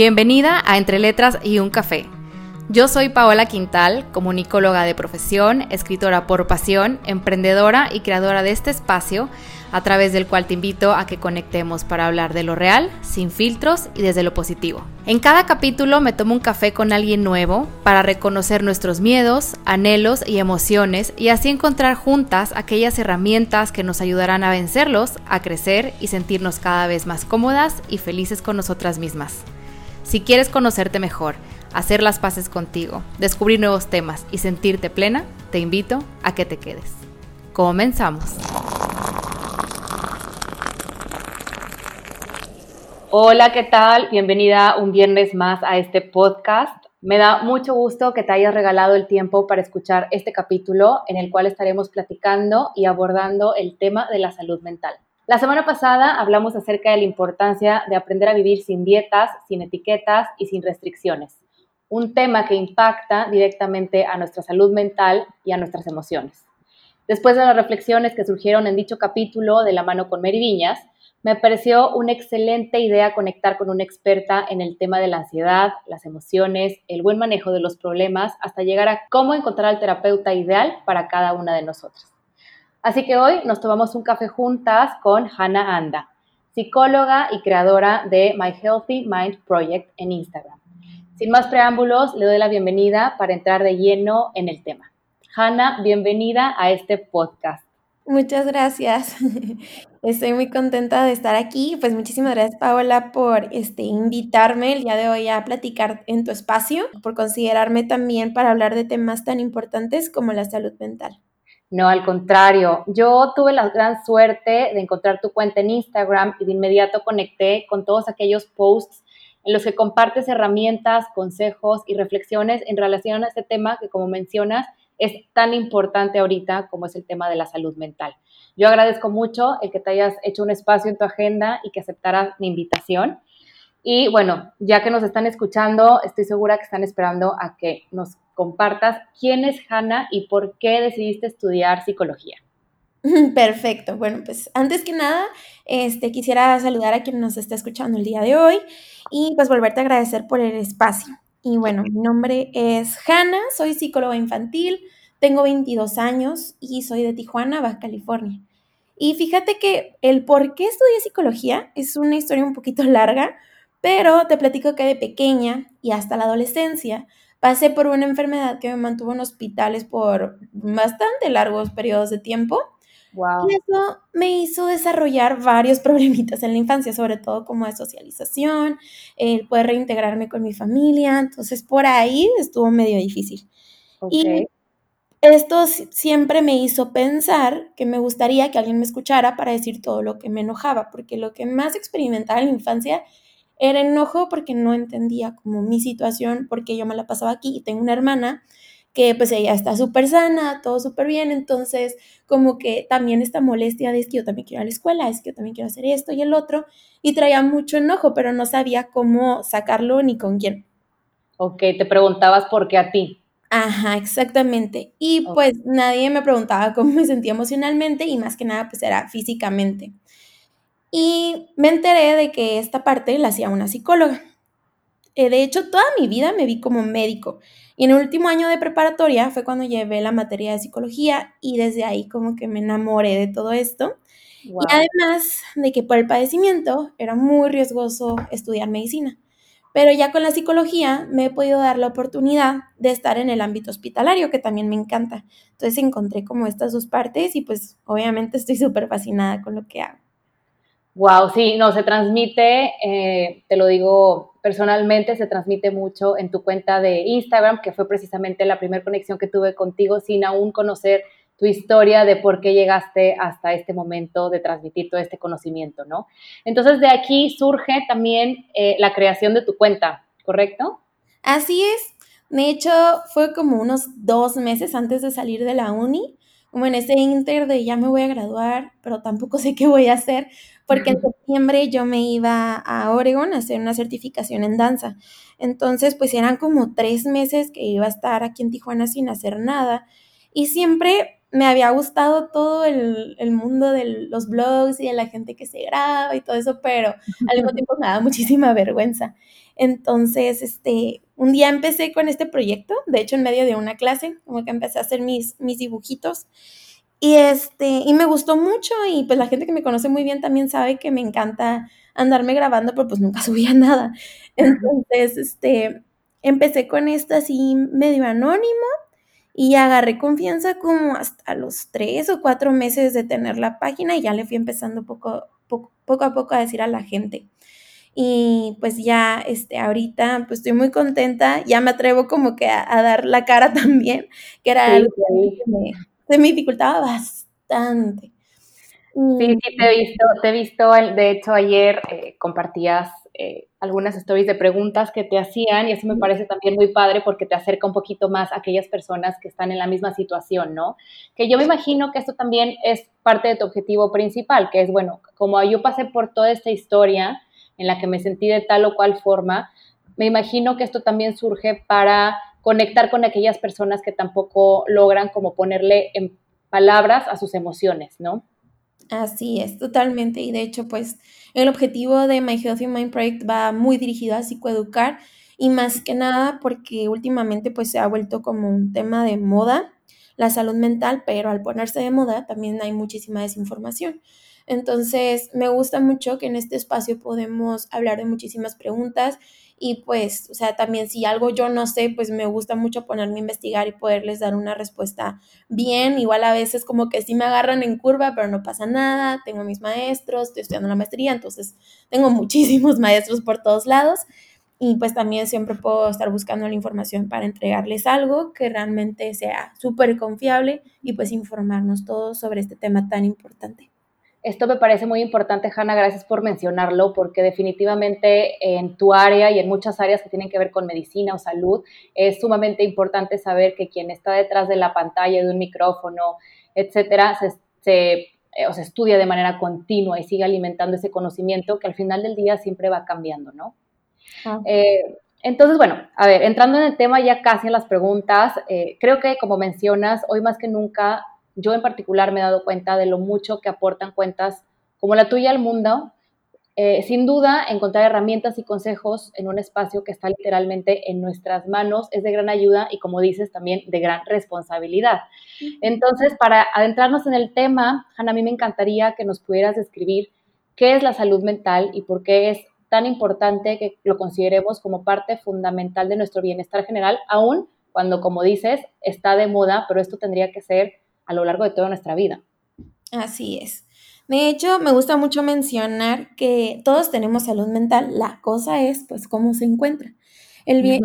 Bienvenida a Entre Letras y un Café. Yo soy Paola Quintal, comunicóloga de profesión, escritora por pasión, emprendedora y creadora de este espacio, a través del cual te invito a que conectemos para hablar de lo real, sin filtros y desde lo positivo. En cada capítulo me tomo un café con alguien nuevo para reconocer nuestros miedos, anhelos y emociones y así encontrar juntas aquellas herramientas que nos ayudarán a vencerlos, a crecer y sentirnos cada vez más cómodas y felices con nosotras mismas. Si quieres conocerte mejor, hacer las paces contigo, descubrir nuevos temas y sentirte plena, te invito a que te quedes. Comenzamos. Hola, ¿qué tal? Bienvenida un viernes más a este podcast. Me da mucho gusto que te hayas regalado el tiempo para escuchar este capítulo en el cual estaremos platicando y abordando el tema de la salud mental. La semana pasada hablamos acerca de la importancia de aprender a vivir sin dietas, sin etiquetas y sin restricciones, un tema que impacta directamente a nuestra salud mental y a nuestras emociones. Después de las reflexiones que surgieron en dicho capítulo de la mano con Mary Viñas, me pareció una excelente idea conectar con una experta en el tema de la ansiedad, las emociones, el buen manejo de los problemas, hasta llegar a cómo encontrar al terapeuta ideal para cada una de nosotras. Así que hoy nos tomamos un café juntas con Hannah Anda, psicóloga y creadora de My Healthy Mind Project en Instagram. Sin más preámbulos, le doy la bienvenida para entrar de lleno en el tema. Hannah, bienvenida a este podcast. Muchas gracias. Estoy muy contenta de estar aquí. Pues muchísimas gracias, Paola, por este, invitarme el día de hoy a platicar en tu espacio, por considerarme también para hablar de temas tan importantes como la salud mental. No, al contrario, yo tuve la gran suerte de encontrar tu cuenta en Instagram y de inmediato conecté con todos aquellos posts en los que compartes herramientas, consejos y reflexiones en relación a este tema que, como mencionas, es tan importante ahorita como es el tema de la salud mental. Yo agradezco mucho el que te hayas hecho un espacio en tu agenda y que aceptaras mi invitación. Y bueno, ya que nos están escuchando, estoy segura que están esperando a que nos compartas quién es Hanna y por qué decidiste estudiar psicología. Perfecto. Bueno, pues antes que nada, este, quisiera saludar a quien nos está escuchando el día de hoy y pues volverte a agradecer por el espacio. Y bueno, mi nombre es Hanna, soy psicóloga infantil, tengo 22 años y soy de Tijuana, Baja California. Y fíjate que el por qué estudié psicología es una historia un poquito larga, pero te platico que de pequeña y hasta la adolescencia Pasé por una enfermedad que me mantuvo en hospitales por bastante largos periodos de tiempo. Y eso me hizo desarrollar varios problemitas en la infancia, sobre todo como de socialización, el poder reintegrarme con mi familia. Entonces, por ahí estuvo medio difícil. Y esto siempre me hizo pensar que me gustaría que alguien me escuchara para decir todo lo que me enojaba, porque lo que más experimentaba en la infancia era enojo porque no entendía como mi situación, porque yo me la pasaba aquí y tengo una hermana que pues ella está súper sana, todo súper bien, entonces como que también esta molestia de es que yo también quiero ir a la escuela, es que yo también quiero hacer esto y el otro, y traía mucho enojo, pero no sabía cómo sacarlo ni con quién. Ok, te preguntabas por qué a ti. Ajá, exactamente. Y pues nadie me preguntaba cómo me sentía emocionalmente y más que nada pues era físicamente. Y me enteré de que esta parte la hacía una psicóloga. Eh, de hecho, toda mi vida me vi como médico. Y en el último año de preparatoria fue cuando llevé la materia de psicología y desde ahí como que me enamoré de todo esto. Y además de que por el padecimiento era muy riesgoso estudiar medicina. Pero ya con la psicología me he podido dar la oportunidad de estar en el ámbito hospitalario, que también me encanta. Entonces encontré como estas dos partes y pues obviamente estoy súper fascinada con lo que hago. Wow, sí, no, se transmite, eh, te lo digo personalmente, se transmite mucho en tu cuenta de Instagram, que fue precisamente la primera conexión que tuve contigo sin aún conocer tu historia de por qué llegaste hasta este momento de transmitir todo este conocimiento, ¿no? Entonces de aquí surge también eh, la creación de tu cuenta, ¿correcto? Así es. De hecho, fue como unos dos meses antes de salir de la uni como en ese inter de ya me voy a graduar, pero tampoco sé qué voy a hacer, porque en septiembre yo me iba a Oregon a hacer una certificación en danza. Entonces, pues eran como tres meses que iba a estar aquí en Tijuana sin hacer nada. Y siempre me había gustado todo el, el, mundo de los blogs y de la gente que se graba y todo eso, pero al mismo tiempo me daba muchísima vergüenza. Entonces, este, un día empecé con este proyecto, de hecho en medio de una clase, como que empecé a hacer mis, mis dibujitos. Y este, y me gustó mucho y pues la gente que me conoce muy bien también sabe que me encanta andarme grabando, pero pues nunca subía nada. Entonces, este, empecé con esto así medio anónimo y agarré confianza como hasta los tres o cuatro meses de tener la página y ya le fui empezando poco, poco, poco a poco a decir a la gente. Y pues ya, este, ahorita, pues estoy muy contenta, ya me atrevo como que a, dar la cara también, que era algo que me, se me dificultaba bastante. Sí, sí, te he visto, te he visto, de hecho ayer eh, compartías eh, algunas stories de preguntas que te hacían y eso me parece también muy padre porque te acerca un poquito más a aquellas personas que están en la misma situación, ¿no? Que yo me imagino que esto también es parte de tu objetivo principal, que es, bueno, como yo pasé por toda esta historia en la que me sentí de tal o cual forma, me imagino que esto también surge para conectar con aquellas personas que tampoco logran como ponerle en palabras a sus emociones, ¿no? Así es, totalmente. Y de hecho, pues el objetivo de My Healthy Mind Project va muy dirigido a psicoeducar y más que nada porque últimamente pues se ha vuelto como un tema de moda la salud mental, pero al ponerse de moda también hay muchísima desinformación. Entonces, me gusta mucho que en este espacio podemos hablar de muchísimas preguntas y pues, o sea, también si algo yo no sé, pues me gusta mucho ponerme a investigar y poderles dar una respuesta bien. Igual a veces como que sí me agarran en curva, pero no pasa nada. Tengo mis maestros, estoy estudiando la maestría, entonces tengo muchísimos maestros por todos lados. Y pues también siempre puedo estar buscando la información para entregarles algo que realmente sea súper confiable y pues informarnos todos sobre este tema tan importante. Esto me parece muy importante, Hanna, gracias por mencionarlo, porque definitivamente en tu área y en muchas áreas que tienen que ver con medicina o salud, es sumamente importante saber que quien está detrás de la pantalla de un micrófono, etcétera, se, eh, o se estudia de manera continua y sigue alimentando ese conocimiento que al final del día siempre va cambiando, ¿no? Ah. Eh, entonces, bueno, a ver, entrando en el tema ya casi en las preguntas, eh, creo que como mencionas, hoy más que nunca yo en particular me he dado cuenta de lo mucho que aportan cuentas como la tuya al mundo. Eh, sin duda, encontrar herramientas y consejos en un espacio que está literalmente en nuestras manos es de gran ayuda y, como dices, también de gran responsabilidad. Entonces, para adentrarnos en el tema, Hanna, a mí me encantaría que nos pudieras describir qué es la salud mental y por qué es tan importante que lo consideremos como parte fundamental de nuestro bienestar general, aún cuando, como dices, está de moda, pero esto tendría que ser a lo largo de toda nuestra vida. Así es. De hecho, me gusta mucho mencionar que todos tenemos salud mental. La cosa es, pues, cómo se encuentra. El bien,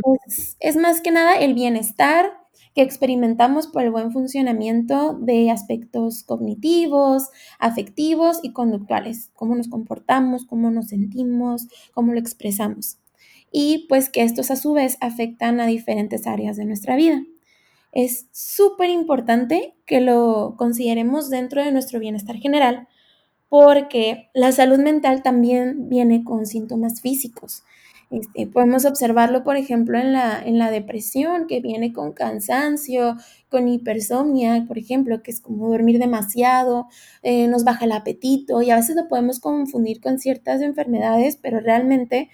es, más que nada el bienestar que experimentamos por el buen funcionamiento de aspectos cognitivos, afectivos y conductuales, cómo nos comportamos, cómo nos sentimos, cómo lo expresamos. Y pues que estos a su vez afectan a diferentes áreas de nuestra vida es súper importante que lo consideremos dentro de nuestro bienestar general porque la salud mental también viene con síntomas físicos. Este, podemos observarlo, por ejemplo, en la, en la depresión, que viene con cansancio, con hipersomnia, por ejemplo, que es como dormir demasiado, eh, nos baja el apetito y a veces lo podemos confundir con ciertas enfermedades, pero realmente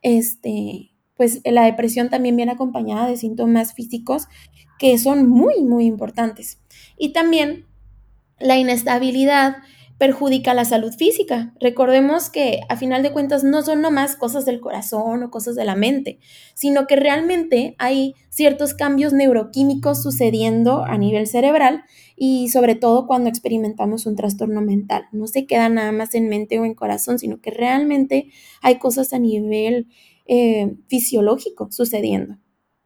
este, pues la depresión también viene acompañada de síntomas físicos que son muy, muy importantes. Y también la inestabilidad perjudica la salud física. Recordemos que a final de cuentas no son nomás cosas del corazón o cosas de la mente, sino que realmente hay ciertos cambios neuroquímicos sucediendo a nivel cerebral y sobre todo cuando experimentamos un trastorno mental. No se queda nada más en mente o en corazón, sino que realmente hay cosas a nivel eh, fisiológico sucediendo.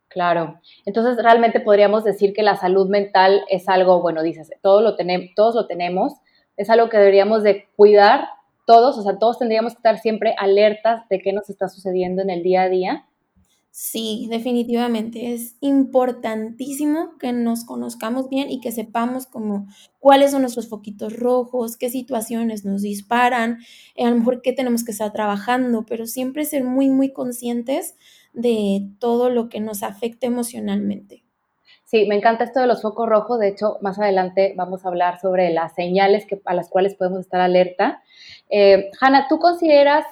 Claro, entonces realmente podríamos decir que la salud mental es algo, bueno, dices, todo lo tenemos, todos lo tenemos, es algo que deberíamos de cuidar todos, o sea, todos tendríamos que estar siempre alertas de qué nos está sucediendo en el día a día Sí, definitivamente es importantísimo que nos conozcamos bien y que sepamos cuáles son nuestros foquitos rojos, qué situaciones nos disparan, a lo mejor qué tenemos que estar trabajando, pero siempre ser muy, muy conscientes de todo lo que nos afecta emocionalmente. Sí, me encanta esto de los focos rojos. De hecho, más adelante vamos a hablar sobre las señales que, a las cuales podemos estar alerta. Eh, Hanna, ¿tú consideras,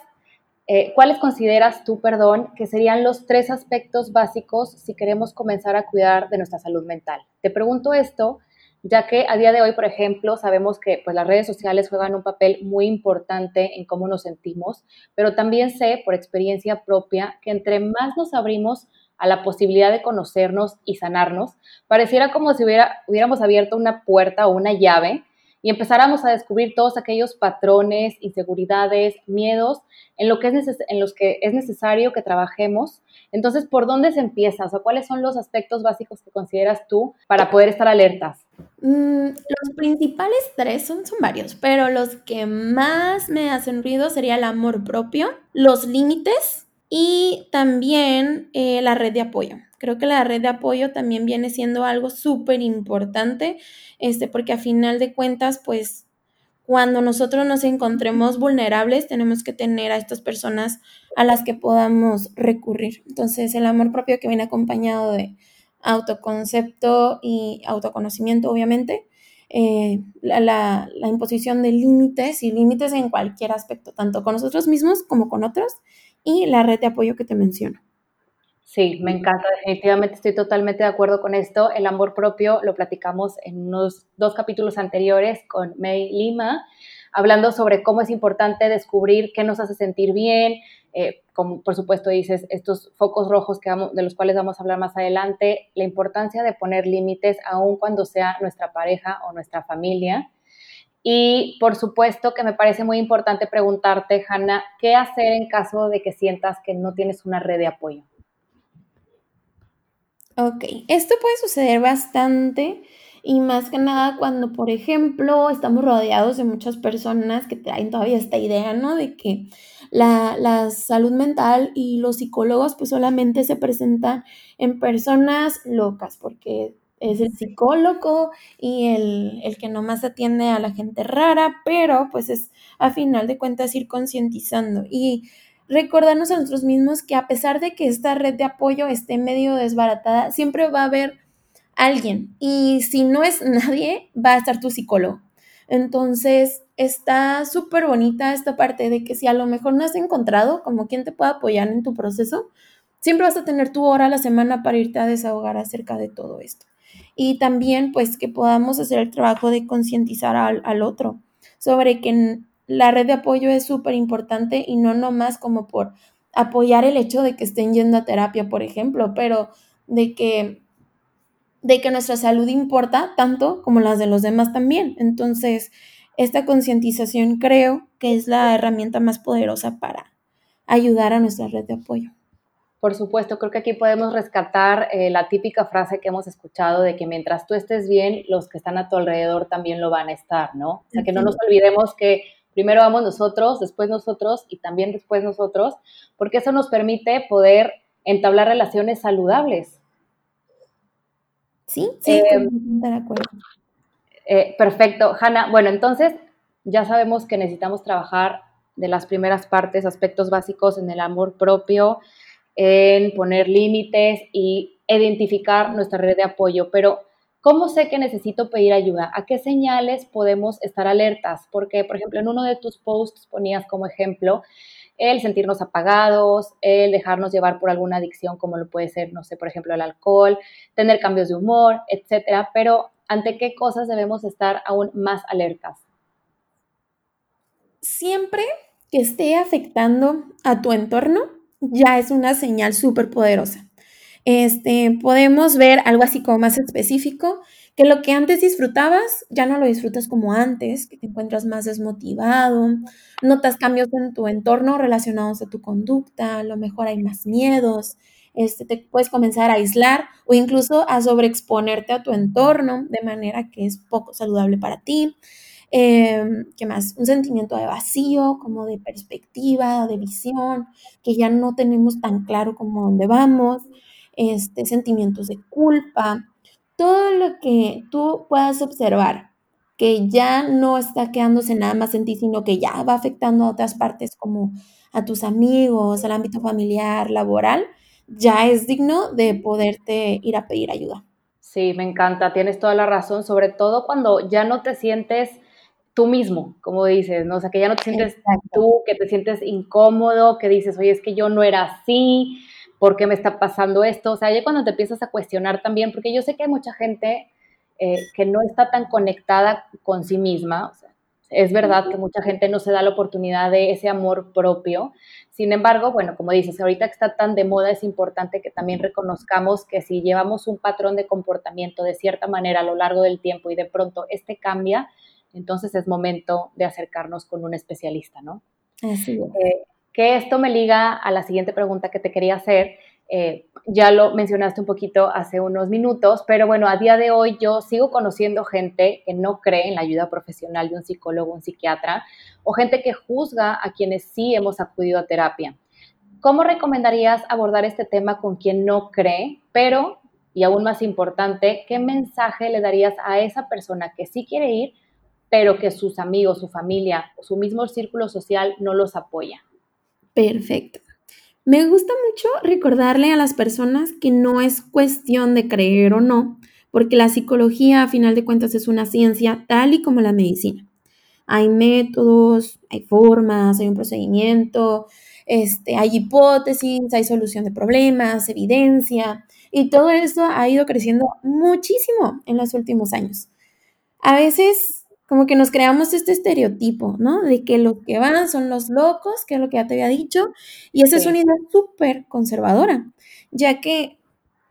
eh, cuáles consideras tú, perdón, que serían los tres aspectos básicos si queremos comenzar a cuidar de nuestra salud mental? Te pregunto esto ya que a día de hoy, por ejemplo, sabemos que pues, las redes sociales juegan un papel muy importante en cómo nos sentimos, pero también sé por experiencia propia que entre más nos abrimos a la posibilidad de conocernos y sanarnos, pareciera como si hubiera, hubiéramos abierto una puerta o una llave y empezáramos a descubrir todos aquellos patrones, inseguridades, miedos en, lo que es en los que es necesario que trabajemos. Entonces, ¿por dónde se empieza? O ¿cuáles son los aspectos básicos que consideras tú para poder estar alertas? Mm, los principales tres son, son varios, pero los que más me hacen ruido sería el amor propio, los límites y también eh, la red de apoyo. Creo que la red de apoyo también viene siendo algo súper importante, este, porque a final de cuentas, pues cuando nosotros nos encontremos vulnerables, tenemos que tener a estas personas a las que podamos recurrir. Entonces, el amor propio que viene acompañado de autoconcepto y autoconocimiento, obviamente, eh, la, la, imposición de límites y límites en cualquier aspecto, tanto con nosotros mismos como con otros, y la red de apoyo que te menciono. Sí, me encanta, definitivamente estoy totalmente de acuerdo con esto. El amor propio lo platicamos en unos dos capítulos anteriores con May Lima, hablando sobre cómo es importante descubrir qué nos hace sentir bien, eh, como por supuesto dices, estos focos rojos que de los cuales vamos a hablar más adelante, la importancia de poner límites aun cuando sea nuestra pareja o nuestra familia. Y por supuesto que me parece muy importante preguntarte, Hanna, ¿qué hacer en caso de que sientas que no tienes una red de apoyo? Ok, esto puede suceder bastante y más que nada cuando, por ejemplo, estamos rodeados de muchas personas que traen todavía esta idea, ¿no? De que la, la salud mental y los psicólogos pues solamente se presentan en personas locas, porque es el psicólogo y el, el, que nomás atiende a la gente rara, pero pues es a final de cuentas ir concientizando y recordarnos a nosotros mismos que a pesar de que esta red de apoyo esté medio desbaratada, siempre va a haber alguien y si no es nadie, va a estar tu psicólogo. Entonces, está súper bonita esta parte de que si a lo mejor no has encontrado como quien te pueda apoyar en tu proceso, siempre vas a tener tu hora a la semana para irte a desahogar acerca de todo esto. Y también, pues, que podamos hacer el trabajo de concientizar al, al otro sobre que la red de apoyo es súper importante y no nomás como por apoyar el hecho de que estén yendo a terapia, por ejemplo, pero de que, de que nuestra salud importa tanto como las de los demás también. Entonces, esta concientización creo que es la herramienta más poderosa para ayudar a nuestra red de apoyo. Por supuesto, creo que aquí podemos rescatar eh, la típica frase que hemos escuchado de que mientras tú estés bien, los que están a tu alrededor también lo van a estar, ¿no? O sea, que no nos olvidemos que Primero vamos nosotros, después nosotros y también después nosotros, porque eso nos permite poder entablar relaciones saludables. Sí, sí, eh, de acuerdo. Eh, perfecto, Hanna. Bueno, entonces ya sabemos que necesitamos trabajar de las primeras partes, aspectos básicos en el amor propio, en poner límites y identificar nuestra red de apoyo, pero ¿Cómo sé que necesito pedir ayuda? ¿A qué señales podemos estar alertas? Porque, por ejemplo, en uno de tus posts ponías como ejemplo el sentirnos apagados, el dejarnos llevar por alguna adicción, como lo puede ser, no sé, por ejemplo, el alcohol, tener cambios de humor, etcétera. Pero, ¿ante qué cosas debemos estar aún más alertas? Siempre que esté afectando a tu entorno, ya es una señal súper poderosa. Este, podemos ver algo así como más específico, que lo que antes disfrutabas ya no lo disfrutas como antes, que te encuentras más desmotivado, notas cambios en tu entorno relacionados a tu conducta, a lo mejor hay más miedos, este, te puedes comenzar a aislar o incluso a sobreexponerte a tu entorno de manera que es poco saludable para ti. Em, ¿Qué más? Un sentimiento de vacío, como de perspectiva, de visión, que ya no tenemos tan claro como dónde vamos este, sentimientos de culpa, todo lo que tú puedas observar que ya no está quedándose nada más en ti, sino que ya va afectando a otras partes como a tus amigos, al ámbito familiar, laboral, ya es digno de poderte ir a pedir ayuda. Sí, me encanta, tienes toda la razón, sobre todo cuando ya no te sientes tú mismo, como dices, ¿no? O sea, que ya no te sientes tú, que te sientes incómodo, que dices, oye, es que yo no era así, ¿por qué me está pasando esto? O sea, ya cuando te empiezas a cuestionar también, porque yo sé que hay mucha gente eh, que no está tan conectada con sí misma, o sea, es verdad que mucha gente no se da la oportunidad de ese amor propio. Sin embargo, bueno, como dices, ahorita que está tan de moda, es importante que también reconozcamos que si llevamos un patrón de comportamiento de cierta manera a lo largo del tiempo y de pronto este cambia, entonces es momento de acercarnos con un especialista, ¿no? Así es. Eh, que esto me liga a la siguiente pregunta que te quería hacer, eh, ya lo mencionaste un poquito hace unos minutos, pero bueno, a día de hoy yo sigo conociendo gente que no cree en la ayuda profesional de un psicólogo, un psiquiatra, o gente que juzga a quienes sí hemos acudido a terapia. ¿Cómo recomendarías abordar este tema con quien no cree, pero, y aún más importante, qué mensaje le darías a esa persona que sí quiere ir, pero que sus amigos, su familia, su mismo círculo social no los apoya? Perfecto. Me gusta mucho recordarle a las personas que no es cuestión de creer o no, porque la psicología a final de cuentas es una ciencia tal y como la medicina. Hay métodos, hay formas, hay un procedimiento, este, hay hipótesis, hay solución de problemas, evidencia, y todo eso ha ido creciendo muchísimo en los últimos años. A veces como que nos creamos este estereotipo, ¿no? De que los que van son los locos, que es lo que ya te había dicho, y esa es una idea súper conservadora, ya que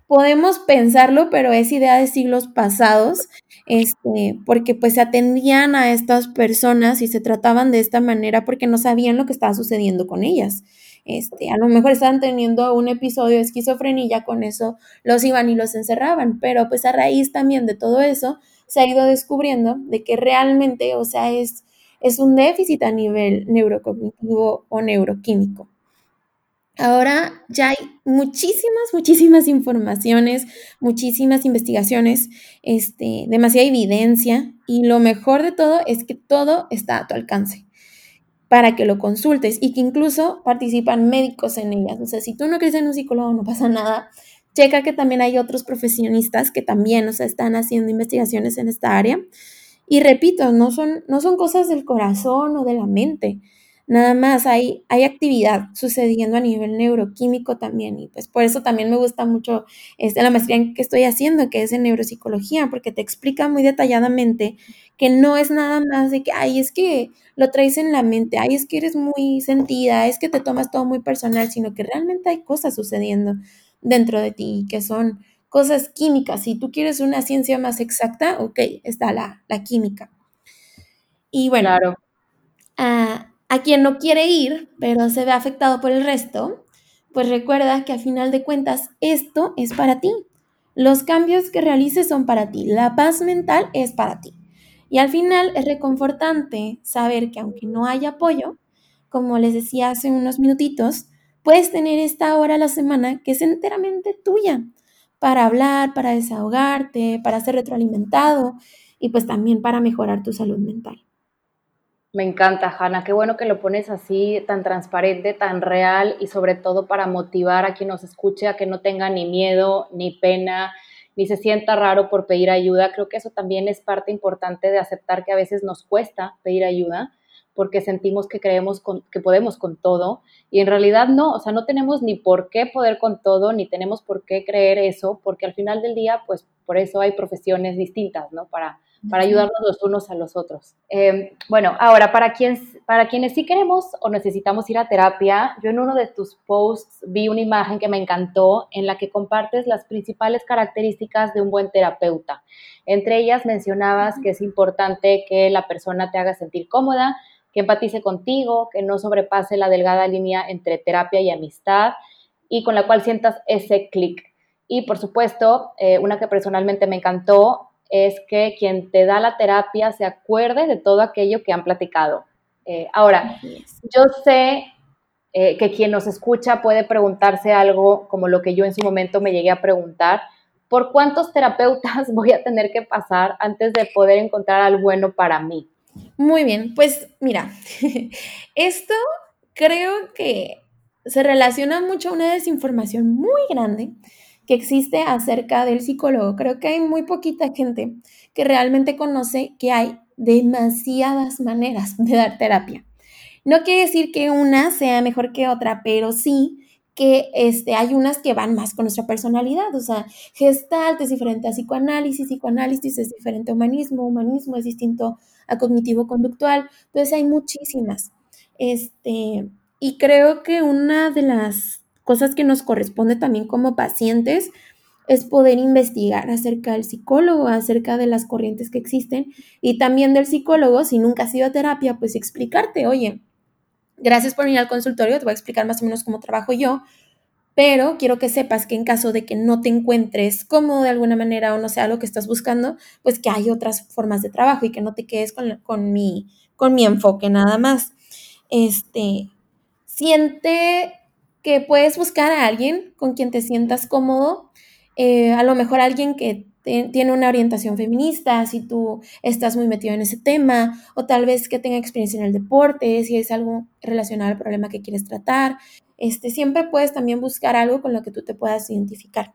podemos pensarlo, pero es idea de siglos pasados, este, porque pues se atendían a estas personas y se trataban de esta manera porque no sabían lo que estaba sucediendo con ellas. Este, a lo mejor estaban teniendo un episodio de esquizofrenia y ya con eso los iban y los encerraban, pero pues a raíz también de todo eso, se ha ido descubriendo de que realmente, o sea, es, es un déficit a nivel neurocognitivo o neuroquímico. Ahora ya hay muchísimas, muchísimas informaciones, muchísimas investigaciones, este, demasiada evidencia y lo mejor de todo es que todo está a tu alcance para que lo consultes y que incluso participan médicos en ellas. O sea, si tú no crees en un psicólogo, no pasa nada checa que también hay otros profesionistas que también, o sea, están haciendo investigaciones en esta área. Y repito, no son, no son cosas del corazón o de la mente, nada más hay, hay actividad sucediendo a nivel neuroquímico también. Y pues por eso también me gusta mucho este, la maestría que estoy haciendo, que es en neuropsicología, porque te explica muy detalladamente que no es nada más de que, ay, es que lo traes en la mente, ay, es que eres muy sentida, es que te tomas todo muy personal, sino que realmente hay cosas sucediendo dentro de ti, que son cosas químicas. Si tú quieres una ciencia más exacta, ok, está la, química. Y bueno, a, a quien no quiere ir, pero se ve afectado por el resto, pues recuerda que al final de cuentas esto es para ti. Los cambios que realices son para ti. La paz mental es para ti. Y al final es reconfortante saber que aunque no haya apoyo, como les decía hace unos minutitos, puedes tener esta hora a la semana que es enteramente tuya para hablar, para desahogarte, para ser retroalimentado y pues también para mejorar tu salud mental. Me encanta, Hanna. Qué bueno que lo pones así, tan transparente, tan real y sobre todo para motivar a quien nos escuche a que no tenga ni miedo, ni pena, ni se sienta raro por pedir ayuda. Creo que eso también es parte importante de aceptar que a veces nos cuesta pedir ayuda porque sentimos que creemos que podemos con todo y en realidad no, o sea, no tenemos ni por qué poder con todo, ni tenemos por qué creer eso, porque al final del día, pues por eso hay profesiones distintas, ¿no? Para, para ayudarnos los unos a los otros. Em, bueno, ahora, para, quien, para quienes sí queremos o necesitamos ir a terapia, yo en uno de tus posts vi una imagen que me encantó en la que compartes las principales características de un buen terapeuta. Entre ellas mencionabas que es importante que la persona te haga sentir cómoda, que empatice contigo, que no sobrepase la delgada línea entre terapia y amistad y con la cual sientas ese clic. Y por supuesto, eh, una que personalmente me encantó es que quien te da la terapia se acuerde de todo aquello que han platicado. Eh, ahora, yo sé eh, que quien nos escucha puede preguntarse algo como lo que yo en su momento me llegué a preguntar. ¿Por cuántos terapeutas voy a tener que pasar antes de poder encontrar al bueno para mí? Muy bien, pues mira, esto creo que se relaciona mucho a una desinformación muy grande que existe acerca del psicólogo. Creo que hay muy poquita gente que realmente conoce que hay demasiadas maneras de dar terapia. No quiere decir que una sea mejor que otra, pero sí que este, hay unas que van más con nuestra personalidad, o sea, gestalt es diferente a psicoanálisis, psicoanálisis es diferente a humanismo, humanismo es distinto a cognitivo-conductual, entonces hay muchísimas. Este, y creo que una de las cosas que nos corresponde también como pacientes es poder investigar acerca del psicólogo, acerca de las corrientes que existen y también del psicólogo, si nunca has ido a terapia, pues explicarte, oye, gracias por venir al consultorio, te voy a explicar más o menos cómo trabajo yo, pero quiero que sepas que en caso de que no te encuentres cómodo de alguna manera o no sea lo que estás buscando, pues que hay otras formas de trabajo y que no te quedes con, mi, con mi enfoque nada más. Este, siente que puedes buscar a alguien con quien te sientas cómodo, eh, a lo mejor alguien que tiene una orientación feminista, si tú estás muy metido en ese tema, o tal vez que tenga experiencia en el deporte, si es algo relacionado al problema que quieres tratar. Este, siempre puedes también buscar algo con lo que tú te puedas identificar.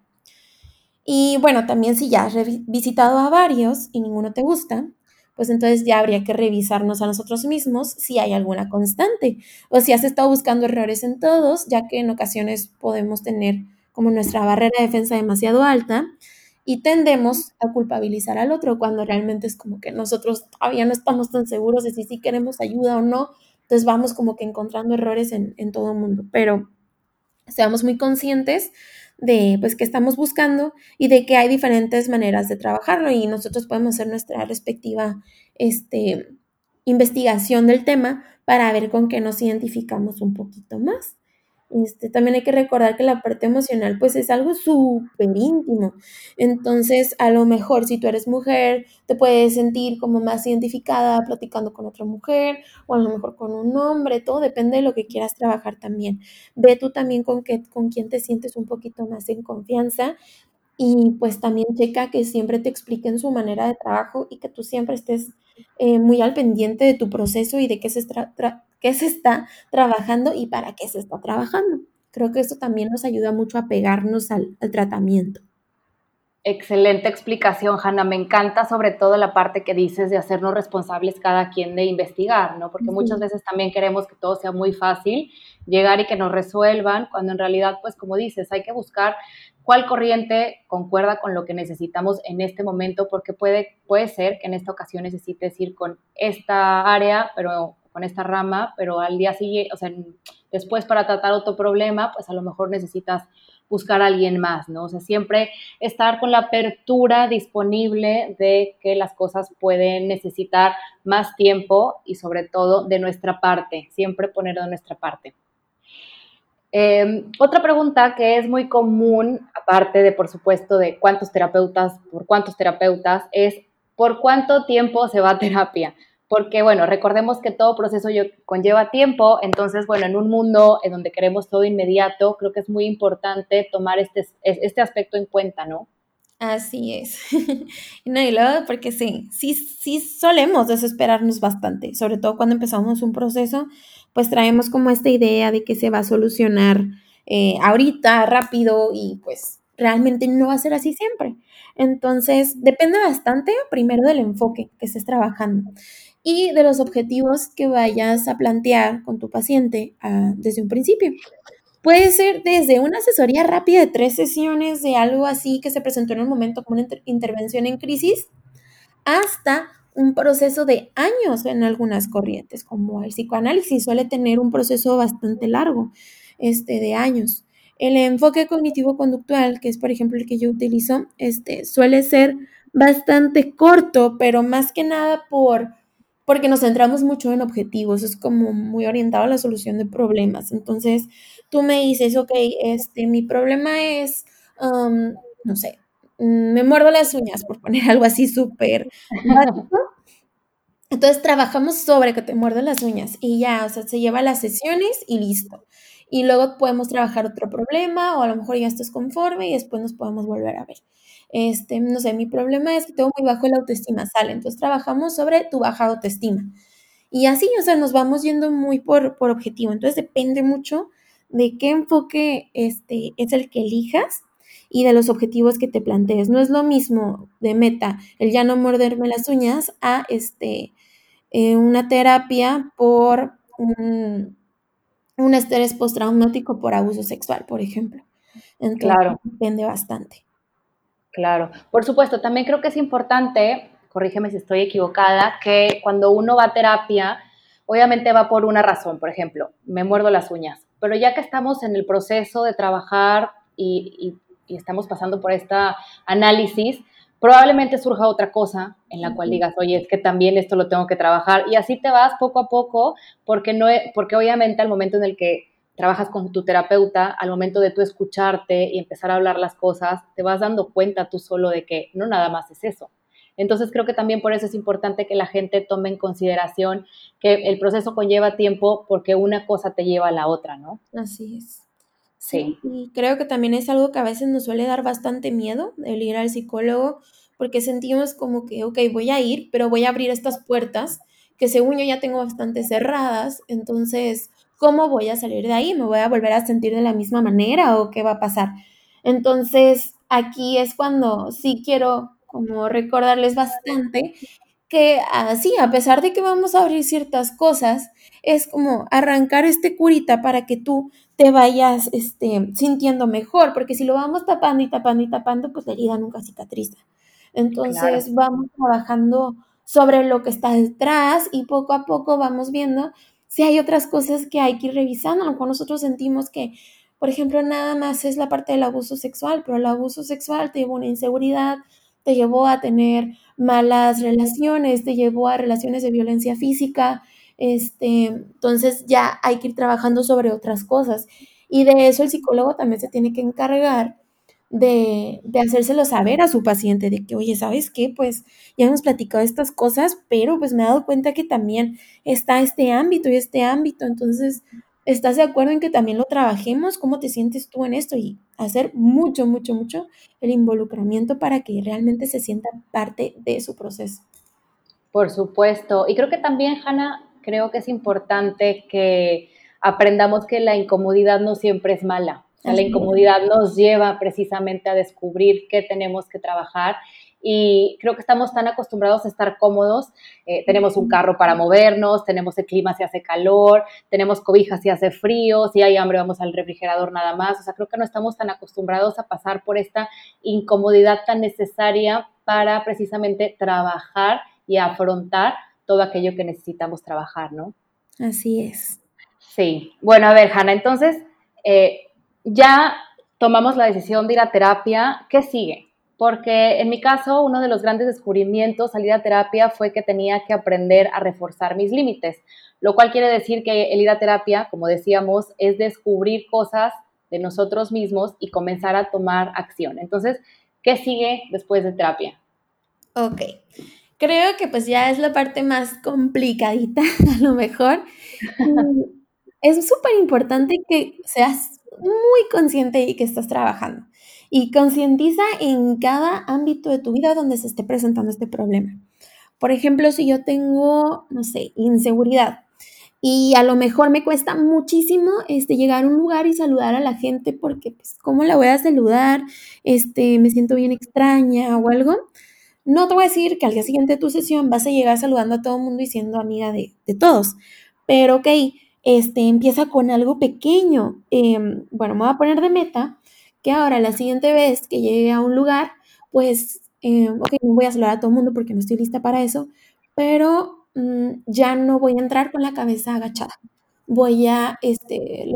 Y bueno, también si ya has visitado a varios y ninguno te gusta, pues entonces ya habría que revisarnos a nosotros mismos si hay alguna constante o si has estado buscando errores en todos, ya que en ocasiones podemos tener como nuestra barrera de defensa demasiado alta y tendemos a culpabilizar al otro cuando realmente es como que nosotros todavía no estamos tan seguros de si sí queremos ayuda o no. Entonces vamos como que encontrando errores en, todo el mundo, pero seamos muy conscientes de pues qué estamos buscando y de que hay diferentes maneras de trabajarlo y nosotros podemos hacer nuestra respectiva este, investigación del tema para ver con qué nos identificamos un poquito más. Este, también hay que recordar que la parte emocional pues es algo súper íntimo. Entonces, a lo mejor si tú eres mujer, te puedes sentir como más identificada platicando con otra mujer o a lo mejor con un hombre, todo depende de lo que quieras trabajar también. Ve tú también con, qué, con quién te sientes un poquito más en confianza y pues también checa que siempre te expliquen su manera de trabajo y que tú siempre estés eh, muy al pendiente de tu proceso y de qué se, qué se está trabajando y para qué se está trabajando. Creo que esto también nos ayuda mucho a pegarnos al, tratamiento. Excelente explicación, Hanna. Me encanta sobre todo la parte que dices de hacernos responsables cada quien de investigar, ¿no? Porque muchas veces también queremos que todo sea muy fácil, llegar y que nos resuelvan, cuando en realidad, pues como dices, hay que buscar cuál corriente concuerda con lo que necesitamos en este momento, porque puede, puede ser que en esta ocasión necesites ir con esta área, pero con esta rama, pero al día siguiente, o sea, después para tratar otro problema, pues a lo mejor necesitas buscar a alguien más, ¿no? O sea, siempre estar con la apertura disponible de que las cosas pueden necesitar más tiempo y sobre todo de nuestra parte, siempre poner de nuestra parte. Em, otra pregunta que es muy común, aparte de, por supuesto, de cuántos terapeutas, por cuántos terapeutas, es por cuánto tiempo se va a terapia porque bueno, recordemos que todo proceso conlleva tiempo, entonces bueno, en un mundo en donde queremos todo inmediato, creo que es muy importante tomar este, este aspecto en cuenta, ¿no? Así es. no, y luego porque sí, sí, sí solemos desesperarnos bastante, sobre todo cuando empezamos un proceso, pues traemos como esta idea de que se va a solucionar eh, ahorita, rápido, y pues realmente no va a ser así siempre. Entonces, depende bastante primero del enfoque que estés trabajando y de los objetivos que vayas a plantear con tu paciente ah, desde un principio. Puede ser desde una asesoría rápida de tres sesiones de algo así que se presentó en un momento como una intervención en crisis, hasta un proceso de años en algunas corrientes, como el psicoanálisis suele tener un proceso bastante largo, este, de años. El enfoque cognitivo-conductual, que es por ejemplo el que yo utilizo, este, suele ser bastante corto, pero más que nada por porque nos centramos mucho en objetivos, es como muy orientado a la solución de problemas. Entonces, tú me dices, ok, este, mi problema es, no sé, me muerdo las uñas, por poner algo así súper. Entonces trabajamos sobre que te muerden las uñas y ya, o sea, se lleva las sesiones y listo. Y luego podemos trabajar otro problema o a lo mejor ya estás conforme y después nos podemos volver a ver este, no sé, mi problema es que tengo muy bajo el autoestima, sale, entonces trabajamos sobre tu baja autoestima. Y así, o sea, nos vamos yendo muy por, objetivo, entonces depende mucho de qué enfoque este, es el que elijas y de los objetivos que te plantees. No es lo mismo de meta el ya no morderme las uñas a este, eh, una terapia por un, un estrés postraumático por abuso sexual, por ejemplo. Entonces, claro. depende bastante. Claro, por supuesto, también creo que es importante, corrígeme si estoy equivocada, que cuando uno va a terapia, obviamente va por una razón, por ejemplo, me muerdo las uñas, pero ya que estamos en el proceso de trabajar y, estamos pasando por este análisis, probablemente surja otra cosa en la cual digas, oye, es que también esto lo tengo que trabajar y así te vas poco a poco, porque, no, porque obviamente al momento en el que trabajas con tu terapeuta, al momento de tú escucharte y empezar a hablar las cosas, te vas dando cuenta tú solo de que no nada más es eso. Entonces creo que también por eso es importante que la gente tome en consideración que el proceso conlleva tiempo porque una cosa te lleva a la otra, ¿no? Así es. Sí. Y creo que también es algo que a veces nos suele dar bastante miedo, el ir al psicólogo, porque sentimos como que, ok, voy a ir, pero voy a abrir estas puertas que según yo ya tengo bastante cerradas, entonces ¿cómo voy a salir de ahí? ¿Me voy a volver a sentir de la misma manera o qué va a pasar? Entonces, aquí es cuando sí quiero como recordarles bastante que así, ah, a pesar de que vamos a abrir ciertas cosas, es como arrancar este curita para que tú te vayas este, sintiendo mejor, porque si lo vamos tapando y tapando y tapando, pues la herida nunca cicatriza. Entonces vamos trabajando sobre lo que está detrás y poco a poco vamos viendo si hay otras cosas que hay que ir revisando. A lo mejor nosotros sentimos que, por ejemplo, nada más es la parte del abuso sexual, pero el abuso sexual te llevó a una inseguridad, te llevó a tener malas relaciones, te llevó a relaciones de violencia física. Este, entonces ya hay que ir trabajando sobre otras cosas. Y de eso el psicólogo también se tiene que encargar de, de hacérselo saber a su paciente, de que, oye, ¿sabes qué? Pues ya hemos platicado estas cosas, pero pues me he dado cuenta que también está este ámbito y este ámbito, entonces, ¿estás de acuerdo en que también lo trabajemos? ¿Cómo te sientes tú en esto? Y hacer mucho, mucho, mucho el involucramiento para que realmente se sienta parte de su proceso. Por supuesto. Y creo que también, Hanna, creo que es importante que aprendamos que la incomodidad no siempre es mala la incomodidad nos lleva precisamente a descubrir qué tenemos que trabajar y creo que estamos tan acostumbrados a estar cómodos. Eh, tenemos un carro para movernos, tenemos el clima si hace calor, tenemos cobijas si hace frío, si hay hambre vamos al refrigerador nada más. O sea, creo que no estamos tan acostumbrados a pasar por esta incomodidad tan necesaria para precisamente trabajar y afrontar todo aquello que necesitamos trabajar, ¿no? Así es. Sí. Bueno, a ver, Hanna, entonces, eh, ya tomamos la decisión de ir a terapia, ¿qué sigue? Porque en mi caso, uno de los grandes descubrimientos al ir a terapia fue que tenía que aprender a reforzar mis límites, lo cual quiere decir que el ir a terapia, como decíamos, es descubrir cosas de nosotros mismos y comenzar a tomar acción. Entonces, ¿qué sigue después de terapia? Ok, creo que pues ya es la parte más complicadita, a lo mejor. es súper importante que seas muy consciente y que estás trabajando. Y concientiza en cada ámbito de tu vida donde se esté presentando este problema. Por ejemplo, si yo tengo, no sé, inseguridad y a lo mejor me cuesta muchísimo este, llegar a un lugar y saludar a la gente porque, pues, ¿cómo la voy a saludar? Este, me siento bien extraña o algo. No te voy a decir que al día siguiente de tu sesión vas a llegar saludando a todo el mundo y siendo amiga de, de todos. Pero, ok, este, empieza con algo pequeño. Em, bueno, me voy a poner de meta que ahora la siguiente vez que llegue a un lugar, pues, eh, ok, no voy a saludar a todo el mundo porque no estoy lista para eso, pero mm, ya no voy a entrar con la cabeza agachada. Voy a este,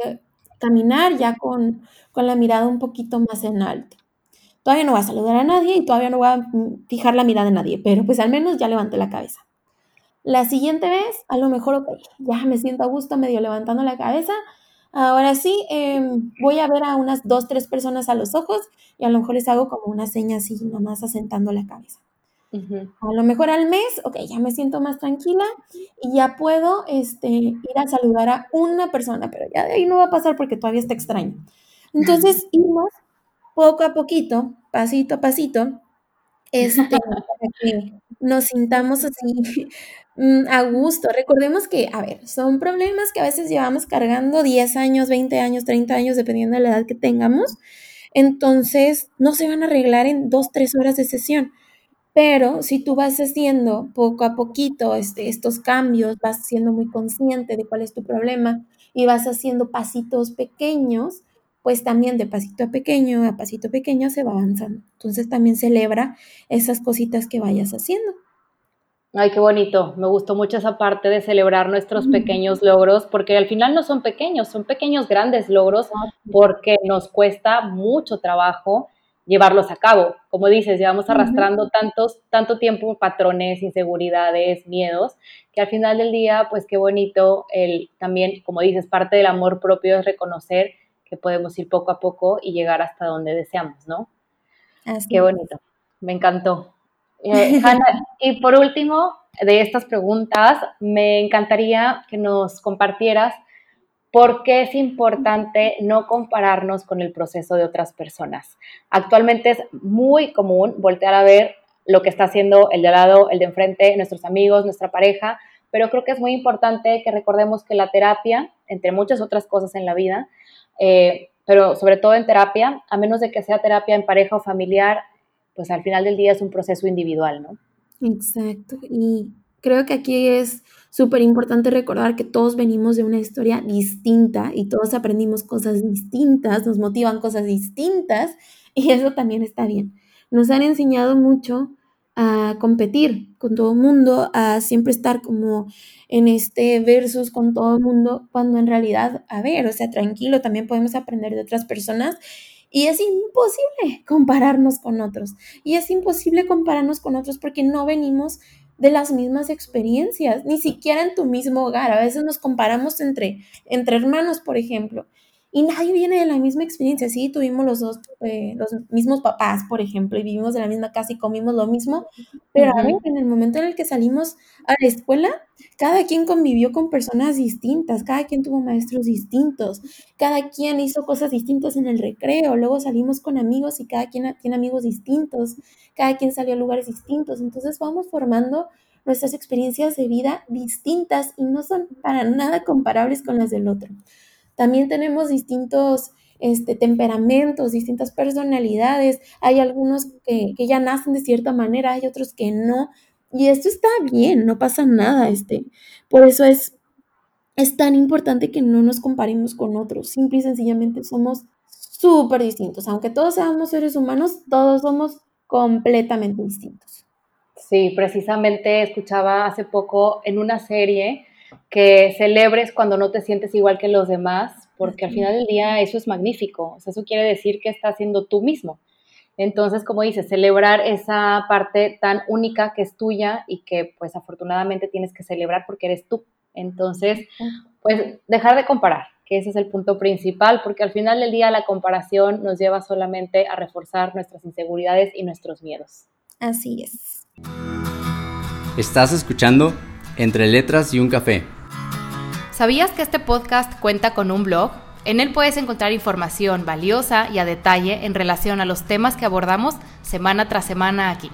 caminar ya con, con la mirada un poquito más en alto. Todavía no voy a saludar a nadie y todavía no voy a mm, fijar la mirada en nadie, pero pues al menos ya levanté la cabeza. La siguiente vez, a lo mejor, ok, ya me siento a gusto medio levantando la cabeza. Ahora sí, em, voy a ver a unas dos, tres personas a los ojos y a lo mejor les hago como una seña así, nada más asentando la cabeza. A lo mejor al mes, ok, ya me siento más tranquila y ya puedo este, ir a saludar a una persona, pero ya de ahí no va a pasar porque todavía está extraño. Entonces, irnos poco a poquito, pasito a pasito, este, para que nos sintamos así Mm, a gusto. Recordemos que, a ver, son problemas que a veces llevamos cargando 10 años, 20 años, 30 años, dependiendo de la edad que tengamos. Entonces, no se van a arreglar en dos, tres horas de sesión. Pero si tú vas haciendo poco a poquito este, estos cambios, vas siendo muy consciente de cuál es tu problema y vas haciendo pasitos pequeños, pues también de pasito a pequeño a pasito pequeño se va avanzando. Entonces también celebra esas cositas que vayas haciendo. Ay, qué bonito. Me gustó mucho esa parte de celebrar nuestros pequeños logros, porque al final no son pequeños, son pequeños grandes logros, porque nos cuesta mucho trabajo llevarlos a cabo. Como dices, llevamos arrastrando tantos, tanto tiempo patrones, inseguridades, miedos, que al final del día, pues qué bonito el también, como dices, parte del amor propio es reconocer que podemos ir poco a poco y llegar hasta donde deseamos, ¿no? qué bonito. Me encantó. Eh, y por último, de estas preguntas, me encantaría que nos compartieras por qué es importante no compararnos con el proceso de otras personas. Actualmente es muy común voltear a ver lo que está haciendo el de al lado, el de enfrente, nuestros amigos, nuestra pareja, pero creo que es muy importante que recordemos que la terapia, entre muchas otras cosas en la vida, eh, pero sobre todo en terapia, a menos de que sea terapia en pareja o familiar, pues al final del día es un proceso individual, ¿no? Exacto. Y creo que aquí es súper importante recordar que todos venimos de una historia distinta y todos aprendimos cosas distintas, nos motivan cosas distintas y eso también está bien. Nos han enseñado mucho a competir con todo el mundo, a siempre estar como en este versus con todo el mundo, cuando en realidad, a ver, o sea, tranquilo, también podemos aprender de otras personas y es imposible compararnos con otros. Y es imposible compararnos con otros porque no venimos de las mismas experiencias, ni siquiera en tu mismo hogar. A veces nos comparamos entre, entre hermanos, por ejemplo, y nadie viene de la misma experiencia. Sí, tuvimos los dos, eh, los mismos papás, por ejemplo, y vivimos en la misma casa y comimos lo mismo, pero a ver, en el momento en el que salimos a la escuela, cada quien convivió con personas distintas, cada quien tuvo maestros distintos, cada quien hizo cosas distintas en el recreo, luego salimos con amigos y cada quien tiene amigos distintos, cada quien salió a lugares distintos, entonces vamos formando nuestras experiencias de vida distintas y no son para nada comparables con las del otro. También tenemos distintos este, temperamentos, distintas personalidades. Hay algunos que, ya nacen de cierta manera, hay otros que no. Y esto está bien, no pasa nada. Este. Por eso es, es tan importante que no nos comparemos con otros. Simple y sencillamente somos súper distintos. Aunque todos seamos seres humanos, todos somos completamente distintos. Sí, precisamente escuchaba hace poco en una serie que celebres cuando no te sientes igual que los demás, porque al final del día eso es magnífico, o sea, eso quiere decir que estás siendo tú mismo. Entonces, como dices, celebrar esa parte tan única que es tuya y que pues afortunadamente tienes que celebrar porque eres tú. Entonces, pues dejar de comparar, que ese es el punto principal, porque al final del día la comparación nos lleva solamente a reforzar nuestras inseguridades y nuestros miedos. Así es. Estás escuchando Entre Letras y un Café ¿Sabías que este podcast cuenta con un blog? En él puedes encontrar información valiosa y a detalle en relación a los temas que abordamos semana tras semana aquí.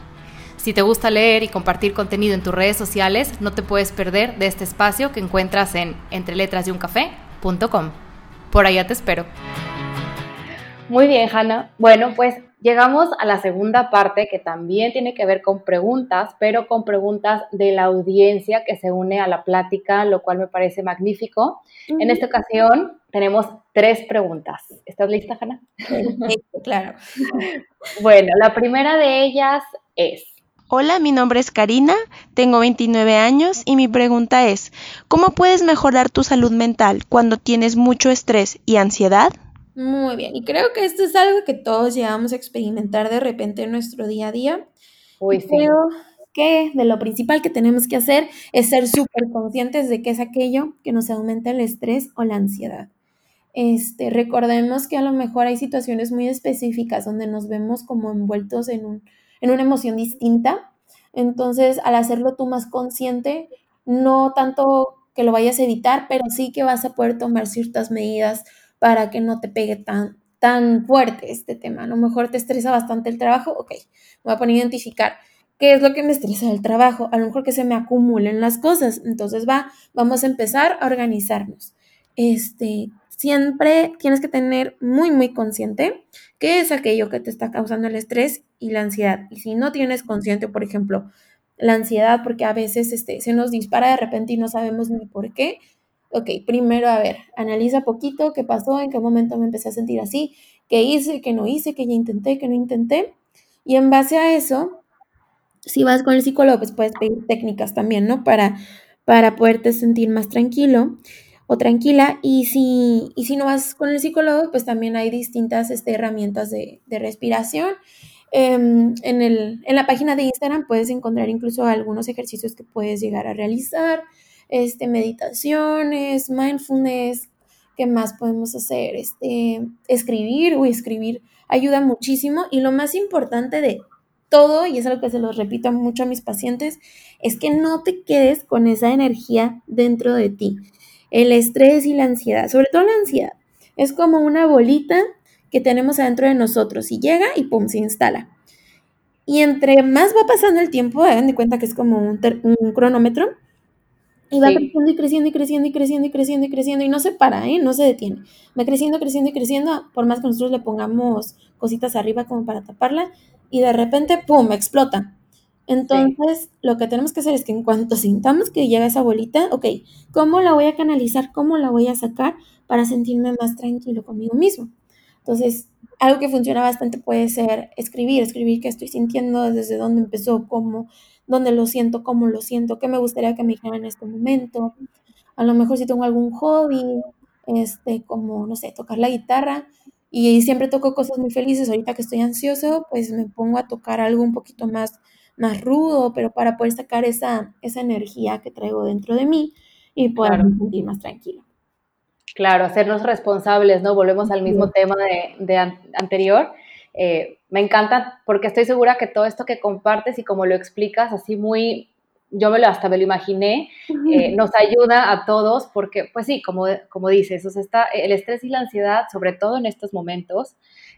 Si te gusta leer y compartir contenido en tus redes sociales, no te puedes perder de este espacio que encuentras en entreletrasyuncafé.com. Por allá te espero. Muy bien, Hanna. Bueno, pues Llegamos a la segunda parte que también tiene que ver con preguntas, pero con preguntas de la audiencia que se une a la plática, lo cual me parece magnífico. En esta ocasión tenemos tres preguntas. ¿Estás lista, Hanna? claro. bueno, la primera de ellas es... Hola, mi nombre es Karina, tengo 29 años y mi pregunta es, ¿cómo puedes mejorar tu salud mental cuando tienes mucho estrés y ansiedad? Muy bien, y creo que esto es algo que todos llegamos a experimentar de repente en nuestro día a día. Uy, Creo que de lo principal que tenemos que hacer es ser súper conscientes de qué es aquello que nos aumenta el estrés o la ansiedad. Este, recordemos que a lo mejor hay situaciones muy específicas donde nos vemos como envueltos en, un, en una emoción distinta. Entonces, al hacerlo tú más consciente, no tanto que lo vayas a evitar, pero sí que vas a poder tomar ciertas medidas para que no te pegue tan, tan fuerte este tema. A lo mejor te estresa bastante el trabajo, ok, me voy a poner a identificar qué es lo que me estresa del trabajo, a lo mejor que se me acumulen las cosas. Entonces va, vamos a empezar a organizarnos. Este, siempre tienes que tener muy, muy consciente qué es aquello que te está causando el estrés y la ansiedad. Y si no tienes consciente, por ejemplo, la ansiedad, porque a veces este, se nos dispara de repente y no sabemos ni por qué. Ok, primero, a ver, analiza poquito qué pasó, en qué momento me empecé a sentir así, qué hice, qué no hice, qué ya intenté, qué no intenté. Y en base a eso, si vas con el psicólogo, pues puedes pedir técnicas también, ¿no? Para, para poderte sentir más tranquilo o tranquila. Y si, y si no vas con el psicólogo, pues también hay distintas este, herramientas de, de respiración Em, en, el, en, la página de Instagram puedes encontrar incluso algunos ejercicios que puedes llegar a realizar, este, meditaciones, mindfulness, ¿qué más podemos hacer? Este, escribir o escribir ayuda muchísimo y lo más importante de todo, y es algo que se lo repito mucho a mis pacientes, es que no te quedes con esa energía dentro de ti. El estrés y la ansiedad, sobre todo la ansiedad, es como una bolita que tenemos adentro de nosotros y llega y pum, se instala. Y entre más va pasando el tiempo, hagan de cuenta que es como un, cronómetro, y va creciendo y creciendo y creciendo y creciendo y creciendo y creciendo y no se para, ¿eh? no se detiene. Va creciendo, creciendo y creciendo, por más que nosotros le pongamos cositas arriba como para taparla, y de repente, ¡pum!, explota. Entonces, lo que tenemos que hacer es que en cuanto sintamos que llega esa bolita, ok, ¿cómo la voy a canalizar? ¿Cómo la voy a sacar para sentirme más tranquilo conmigo mismo? Entonces, algo que funciona bastante puede ser escribir, escribir qué estoy sintiendo, desde dónde empezó, cómo, dónde lo siento, cómo lo siento, qué me gustaría que me dijera en este momento. A lo mejor si tengo algún hobby, este, como, no sé, tocar la guitarra, y siempre toco cosas muy felices. Ahorita que estoy ansioso, pues me pongo a tocar algo un poquito más, más rudo, pero para poder sacar esa, esa energía que traigo dentro de mí y poder sentir más tranquilo. Claro, hacernos responsables, ¿no? Volvemos al mismo tema de, anterior. Eh, me encanta porque estoy segura que todo esto que compartes y como lo explicas, así muy, yo me lo, hasta me lo imaginé, eh, nos ayuda a todos porque, pues sí, como, como dices, o sea, está, el estrés y la ansiedad, sobre todo en estos momentos,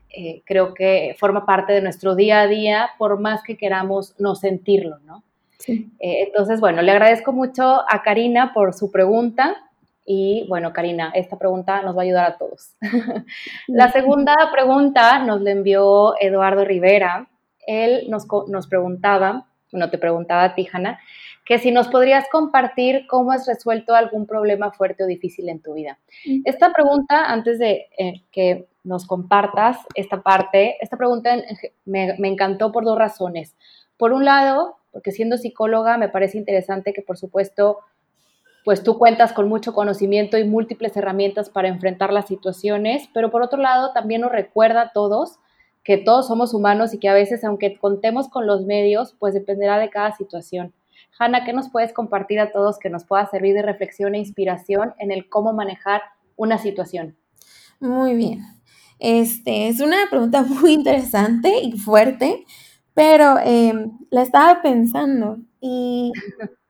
eh, creo que forma parte de nuestro día a día, por más que queramos no sentirlo, ¿no? Sí. entonces, bueno, le agradezco mucho a Karina por su pregunta. Y bueno, Karina, esta pregunta nos va a ayudar a todos. la segunda pregunta nos la envió Eduardo Rivera. Él nos, nos preguntaba, bueno, te preguntaba a ti, que si nos podrías compartir cómo has resuelto algún problema fuerte o difícil en tu vida. Esta pregunta, antes de eh, que nos compartas esta parte, esta pregunta me, me encantó por dos razones. Por un lado, porque siendo psicóloga me parece interesante que por supuesto pues tú cuentas con mucho conocimiento y múltiples herramientas para enfrentar las situaciones, pero por otro lado también nos recuerda a todos que todos somos humanos y que a veces, aunque contemos con los medios, pues dependerá de cada situación. Hanna, ¿qué nos puedes compartir a todos que nos pueda servir de reflexión e inspiración en el cómo manejar una situación? Muy bien. Este es una pregunta muy interesante y fuerte, pero em, la estaba pensando y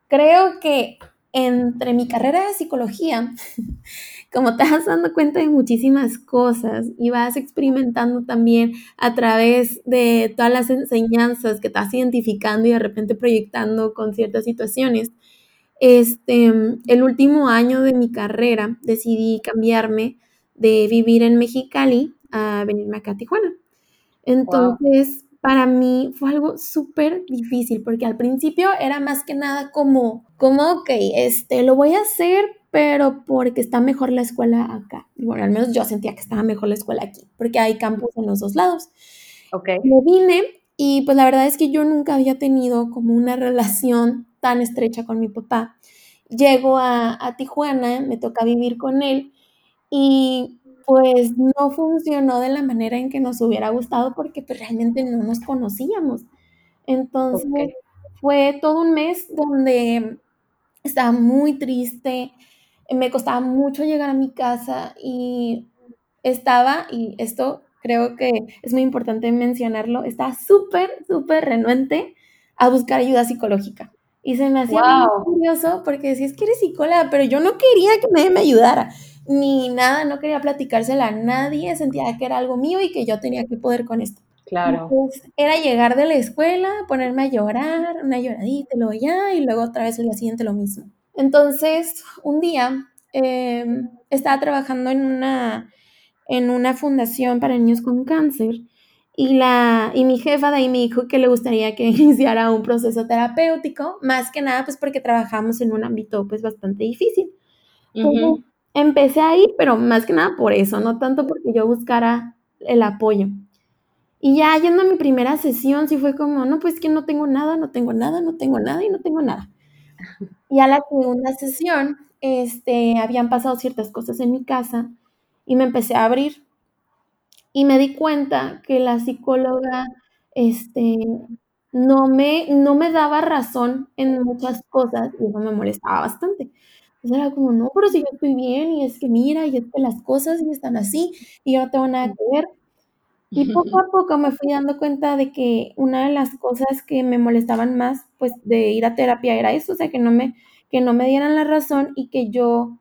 creo que entre mi carrera de psicología, como te vas dando cuenta de muchísimas cosas y vas experimentando también a través de todas las enseñanzas que estás identificando y de repente proyectando con ciertas situaciones, este, el último año de mi carrera decidí cambiarme de vivir en Mexicali a venirme acá a Tijuana. Entonces, para mí fue algo súper difícil porque al principio era más que nada como, como, ok, este, lo voy a hacer, pero porque está mejor la escuela acá. Bueno, al menos yo sentía que estaba mejor la escuela aquí, porque hay campus en los dos lados. Ok. Me vine y pues la verdad es que yo nunca había tenido como una relación tan estrecha con mi papá. Llego a, a Tijuana, me toca vivir con él y pues no funcionó de la manera en que nos hubiera gustado porque pues, realmente no nos conocíamos. Entonces fue todo un mes donde estaba muy triste, me costaba mucho llegar a mi casa y estaba, y esto creo que es muy importante mencionarlo, estaba súper, súper renuente a buscar ayuda psicológica. Y se me hacía muy curioso porque decía, es que eres psicóloga, pero yo no quería que nadie me ayudara ni nada, no quería platicársela a nadie, sentía que era algo mío y que yo tenía que poder con esto. Claro. era llegar de la escuela, ponerme a llorar, una lloradita, luego ya, y luego otra vez el día siguiente lo mismo. Entonces, un día em, estaba trabajando en una, en una fundación para niños con cáncer y, la, y mi jefa de ahí me dijo que le gustaría que iniciara un proceso terapéutico, más que nada pues porque trabajamos en un ámbito pues bastante difícil. Empecé ahí, pero más que nada por eso, no tanto porque yo buscara el apoyo. Y ya yendo a mi primera sesión, sí fue como, no, pues que no tengo nada, no tengo nada, no tengo nada y no tengo nada. Y a la segunda sesión, este, habían pasado ciertas cosas en mi casa y me empecé a abrir y me di cuenta que la psicóloga este, no, me, no me daba razón en muchas cosas y eso me molestaba bastante. Entonces era como, no, pero si yo estoy bien y es que mira, y es que las cosas y están así y yo no tengo nada que ver. Y poco a poco me fui dando cuenta de que una de las cosas que me molestaban más, pues, de ir a terapia era eso, o sea, que no me, que no me dieran la razón y que yo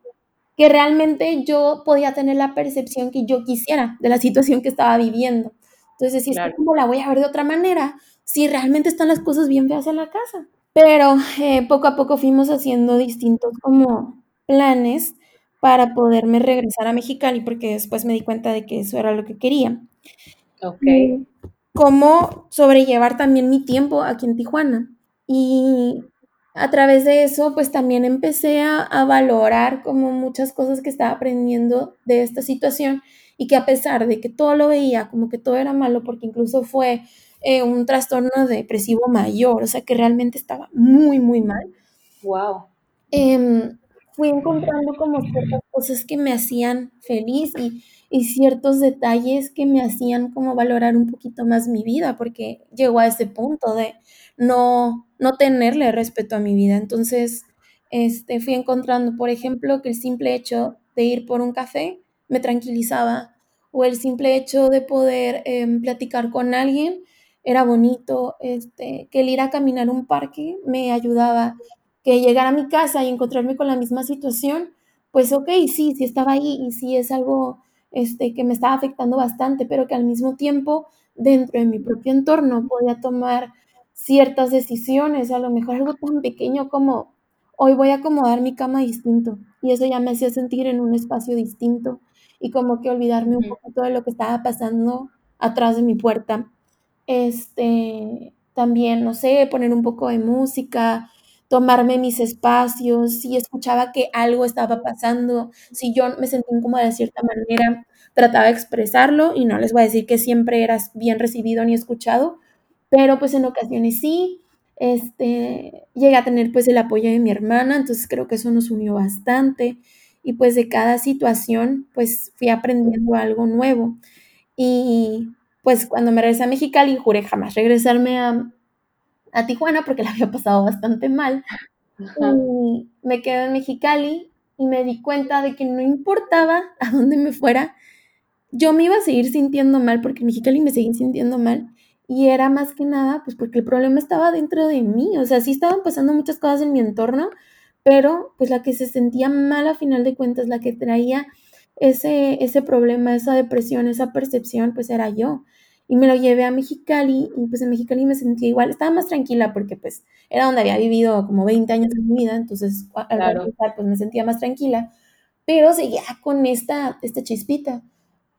que realmente yo podía tener la percepción que yo quisiera de la situación que estaba viviendo. Entonces, si es como la voy a ver de otra manera, si realmente están las cosas bien feas en la casa. Pero eh, poco a poco fuimos haciendo distintos como planes para poderme regresar a Mexicali, porque después me di cuenta de que eso era lo que quería. Ok. cómo sobrellevar también mi tiempo aquí en Tijuana. Y a través de eso, pues también empecé a, valorar como muchas cosas que estaba aprendiendo de esta situación y que a pesar de que todo lo veía como que todo era malo, porque incluso fue eh, un trastorno depresivo mayor, o sea que realmente estaba muy, muy mal. Wow. Em, fui encontrando como ciertas cosas que me hacían feliz y, y ciertos detalles que me hacían como valorar un poquito más mi vida, porque llegó a ese punto de no, no tenerle respeto a mi vida. Entonces, este, fui encontrando, por ejemplo, que el simple hecho de ir por un café me tranquilizaba, o el simple hecho de poder em, platicar con alguien era bonito, este, que el ir a caminar un parque me ayudaba, que llegar a mi casa y encontrarme con la misma situación, pues ok, sí, sí estaba ahí y sí es algo este, que me estaba afectando bastante, pero que al mismo tiempo dentro de mi propio entorno podía tomar ciertas decisiones, a lo mejor algo tan pequeño como hoy voy a acomodar mi cama distinto y eso ya me hacía sentir en un espacio distinto y como que olvidarme un poquito de lo que estaba pasando atrás de mi puerta. Este, también, no sé, poner un poco de música, tomarme mis espacios, si escuchaba que algo estaba pasando, si yo me sentía incómoda de cierta manera, trataba de expresarlo y no les voy a decir que siempre eras bien recibido ni escuchado, pero pues en ocasiones sí, este, llegué a tener pues el apoyo de mi hermana, entonces creo que eso nos unió bastante y pues de cada situación pues fui aprendiendo algo nuevo y pues cuando me regresé a Mexicali juré jamás regresarme a, a Tijuana porque la había pasado bastante mal. Y me quedé en Mexicali y me di cuenta de que no importaba a dónde me fuera, yo me iba a seguir sintiendo mal porque en Mexicali me seguí sintiendo mal y era más que nada, pues porque el problema estaba dentro de mí, o sea, sí estaban pasando muchas cosas en mi entorno, pero pues la que se sentía mal a final de cuentas, la que traía ese, ese problema, esa depresión, esa percepción, pues era yo. Y me lo llevé a Mexicali y pues en Mexicali me sentía igual, estaba más tranquila porque pues era donde había vivido como 20 años de mi vida, entonces al claro. pues me sentía más tranquila, pero seguía con esta, esta chispita.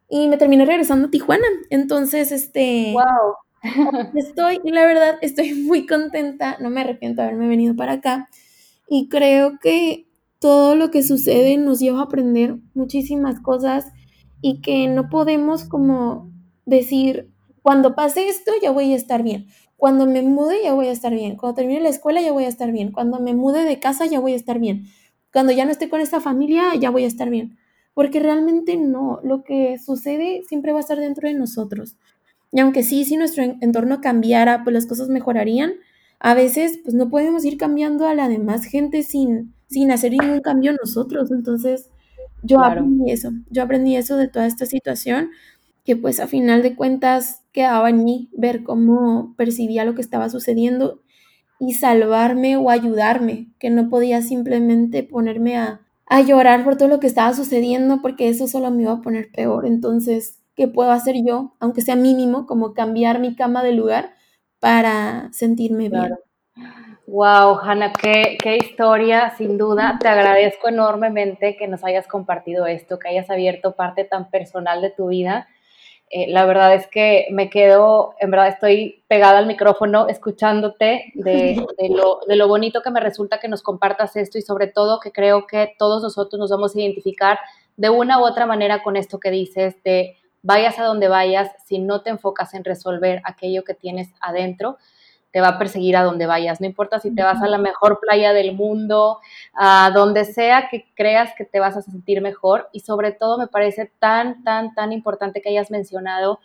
Y me terminé regresando a Tijuana. Entonces, este... ¡Wow! Estoy, la verdad, estoy muy contenta, no me arrepiento de haberme venido para acá y creo que todo lo que sucede nos lleva a aprender muchísimas cosas y que no podemos como decir, cuando pase esto ya voy a estar bien, cuando me mude ya voy a estar bien, cuando termine la escuela ya voy a estar bien, cuando me mude de casa ya voy a estar bien, cuando ya no esté con esta familia ya voy a estar bien, porque realmente no, lo que sucede siempre va a estar dentro de nosotros. Y aunque sí, si nuestro entorno cambiara, pues las cosas mejorarían. A veces, pues no podemos ir cambiando a la demás gente sin, sin hacer ningún cambio nosotros. Entonces, yo aprendí eso. Yo aprendí eso de toda esta situación, que pues a final de cuentas quedaba en mí ver cómo percibía lo que estaba sucediendo y salvarme o ayudarme, que no podía simplemente ponerme a, a llorar por todo lo que estaba sucediendo, porque eso solo me iba a poner peor. Entonces, ¿Qué puedo hacer yo, aunque sea mínimo, como cambiar mi cama de lugar para sentirme bien. Wow, Hanna, qué, qué historia, sin duda. Te agradezco enormemente que nos hayas compartido esto, que hayas abierto parte tan personal de tu vida. Eh, la verdad es que me quedo, en verdad estoy pegada al micrófono escuchándote de, de, lo, de, lo, bonito que me resulta que nos compartas esto y sobre todo que creo que todos nosotros nos vamos a identificar de una u otra manera con esto que dices de vayas a donde vayas, si no te enfocas en resolver aquello que tienes adentro, te va a perseguir a donde vayas. No importa si te vas a la mejor playa del mundo, a donde sea que creas que te vas a sentir mejor. Y sobre todo me parece tan, tan, tan importante que hayas mencionado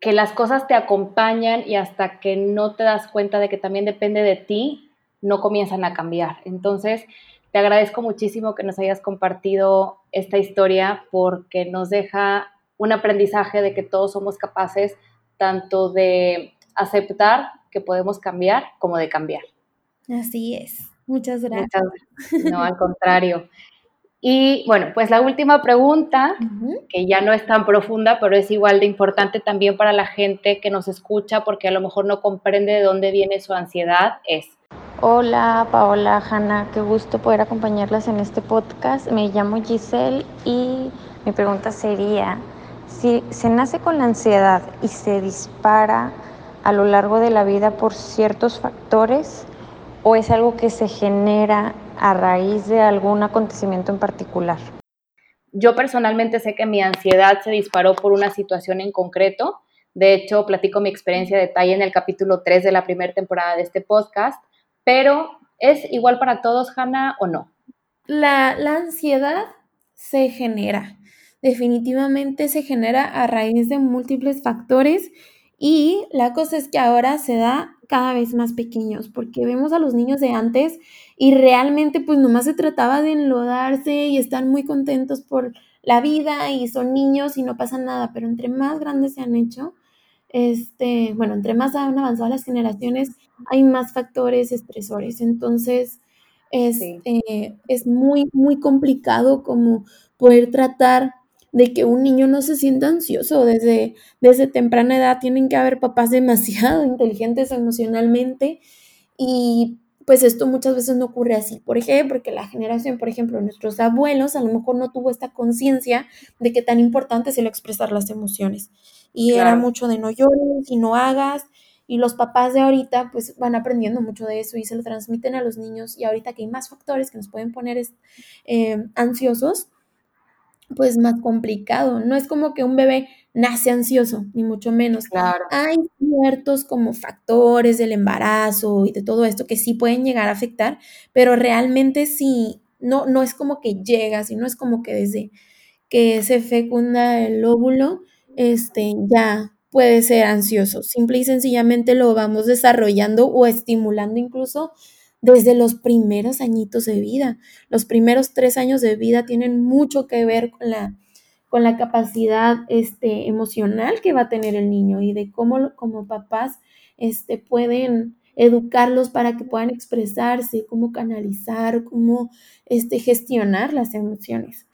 que las cosas te acompañan y hasta que no te das cuenta de que también depende de ti, no comienzan a cambiar. Entonces, te agradezco muchísimo que nos hayas compartido esta historia porque nos deja un aprendizaje de que todos somos capaces tanto de aceptar que podemos cambiar como de cambiar. Así es. Muchas gracias. No, al contrario. Y bueno, pues la última pregunta, que ya no es tan profunda, pero es igual de importante también para la gente que nos escucha porque a lo mejor no comprende de dónde viene su ansiedad, es. Hola Paola, Hanna, qué gusto poder acompañarlas en este podcast. Me llamo Giselle y mi pregunta sería, si se nace con la ansiedad y se dispara a lo largo de la vida por ciertos factores o es algo que se genera a raíz de algún acontecimiento en particular? Yo personalmente sé que mi ansiedad se disparó por una situación en concreto. De hecho, platico mi experiencia de detalle en el capítulo 3 de la primera temporada de este podcast, pero ¿es igual para todos, Hannah, o no? La, la ansiedad se genera. Definitivamente se genera a raíz de múltiples factores y la cosa es que ahora se da cada vez más pequeños, porque vemos a los niños de antes y realmente pues nomás se trataba de enlodarse y están muy contentos por la vida y son niños y no pasa nada, pero entre más grandes se han hecho, este, bueno, entre más han avanzado las generaciones, hay más factores estresores, entonces es, eh, es muy, muy complicado como poder tratar de que un niño no se sienta ansioso desde, desde temprana edad. Tienen que haber papás demasiado inteligentes emocionalmente y pues esto muchas veces no ocurre así. ¿Por qué? Porque la generación, por ejemplo, nuestros abuelos a lo mejor no tuvo esta conciencia de que tan importante es el expresar las emociones. Y era mucho de no llores y no hagas. Y los papás de ahorita pues van aprendiendo mucho de eso y se lo transmiten a los niños. Y ahorita que hay más factores que nos pueden poner eh, ansiosos, pues más complicado. No es como que un bebé nace ansioso, ni mucho menos. Claro. Hay ciertos como factores del embarazo y de todo esto que sí pueden llegar a afectar, pero realmente sí, no, no es como que llega, sino es como que desde que se fecunda el óvulo, este, ya puede ser ansioso. Simple y sencillamente lo vamos desarrollando o estimulando incluso desde los primeros añitos de vida. Los primeros tres años de vida tienen mucho que ver con la, con la capacidad este, emocional que va a tener el niño y de cómo como papás este, pueden educarlos para que puedan expresarse, cómo canalizar, cómo este, gestionar las emociones.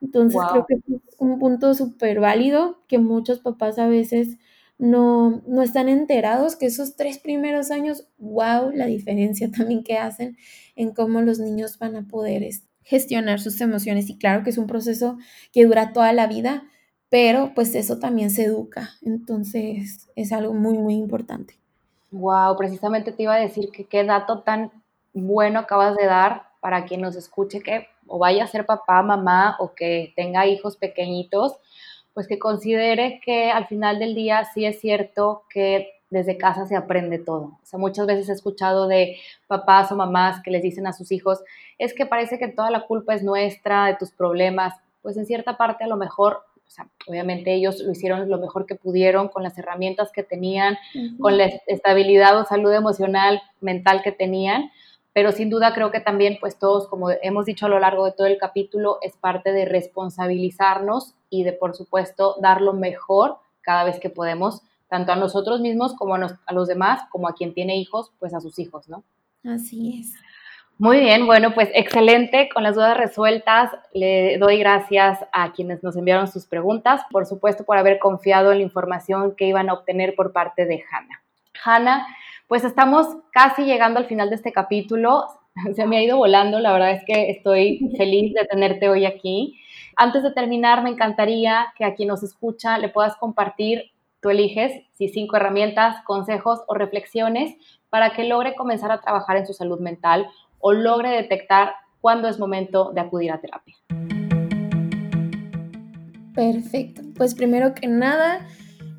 Entonces creo que es un punto súper válido que muchos papás a veces no, no están enterados que esos tres primeros años, wow, la diferencia también que hacen en cómo los niños van a poder gestionar sus emociones. Y claro que es un proceso que dura toda la vida, pero pues eso también se educa. Entonces es algo muy, muy importante. Wow, precisamente te iba a decir que qué dato tan bueno acabas de dar para quien nos escuche que o vaya a ser papá, mamá o que tenga hijos pequeñitos pues que considere que al final del día sí es cierto que desde casa se aprende todo. O sea, muchas veces he escuchado de papás o mamás que les dicen a sus hijos, es que parece que toda la culpa es nuestra, de tus problemas. Pues en cierta parte a lo mejor, o sea, obviamente ellos lo hicieron lo mejor que pudieron con las herramientas que tenían, con la estabilidad o salud emocional, mental que tenían, pero sin duda creo que también, pues todos, como hemos dicho a lo largo de todo el capítulo, es parte de responsabilizarnos y de, por supuesto, dar lo mejor cada vez que podemos, tanto a nosotros mismos como a, los demás, como a quien tiene hijos, pues a sus hijos, ¿no? Así es. Muy bien, bueno, pues excelente, con las dudas resueltas, le doy gracias a quienes nos enviaron sus preguntas, por supuesto por haber confiado en la información que iban a obtener por parte de Hanna. Hanna, Pues estamos casi llegando al final de este capítulo. Se me ha ido volando, la verdad es que estoy feliz de tenerte hoy aquí. Antes de terminar, me encantaría que a quien nos escucha le puedas compartir, tú eliges, si cinco herramientas, consejos o reflexiones para que logre comenzar a trabajar en su salud mental o logre detectar cuándo es momento de acudir a terapia. Perfecto. Pues primero que nada,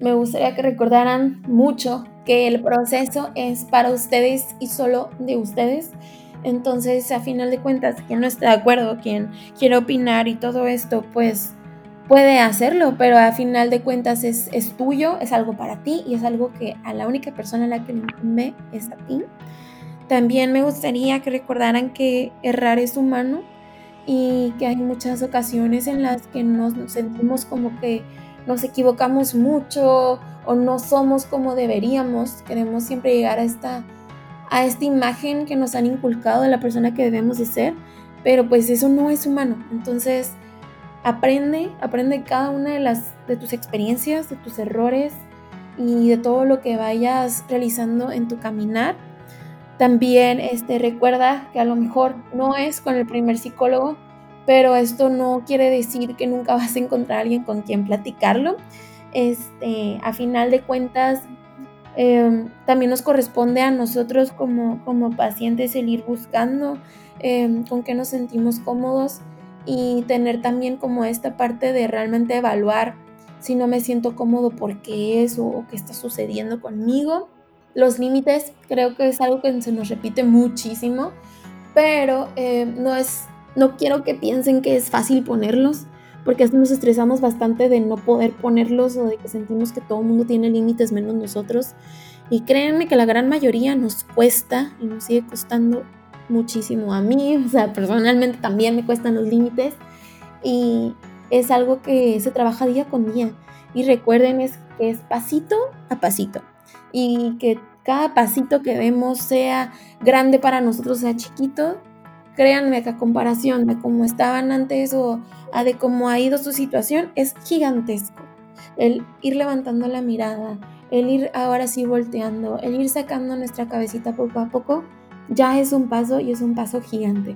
me gustaría que recordaran mucho que el proceso es para ustedes y solo de ustedes. Entonces, a final de cuentas, quien no esté de acuerdo, quien quiere opinar y todo esto, pues puede hacerlo, pero a final de cuentas es, es tuyo, es algo para ti y es algo que a la única persona a la que me es a ti. También me gustaría que recordaran que errar es humano y que hay muchas ocasiones en las que nos sentimos como que nos equivocamos mucho o no somos como deberíamos. Queremos siempre llegar a esta, a esta imagen que nos han inculcado de la persona que debemos de ser, pero pues eso no es humano. Entonces, aprende, aprende cada una de, las, de tus experiencias, de tus errores y de todo lo que vayas realizando en tu caminar también este, recuerda que a lo mejor no es con el primer psicólogo, pero esto no quiere decir que nunca vas a encontrar a alguien con quien platicarlo. Este, a final de cuentas, em, también nos corresponde a nosotros como, como pacientes el ir buscando em, con qué nos sentimos cómodos y tener también como esta parte de realmente evaluar si no me siento cómodo, por qué es o qué está sucediendo conmigo los límites creo que es algo que se nos repite muchísimo, pero eh, no es, no quiero que piensen que es fácil ponerlos, porque así nos estresamos bastante de no poder ponerlos o de que sentimos que todo el mundo tiene límites menos nosotros. Y créanme que la gran mayoría nos cuesta y nos sigue costando muchísimo a mí, o sea, personalmente también me cuestan los límites y es algo que se trabaja día con día. Y recuerden es que es pasito a pasito y que cada pasito que vemos sea grande para nosotros, sea chiquito, créanme que a comparación de cómo estaban antes o a de cómo ha ido su situación, es gigantesco. El ir levantando la mirada, el ir ahora sí volteando, el ir sacando nuestra cabecita poco a poco, ya es un paso y es un paso gigante.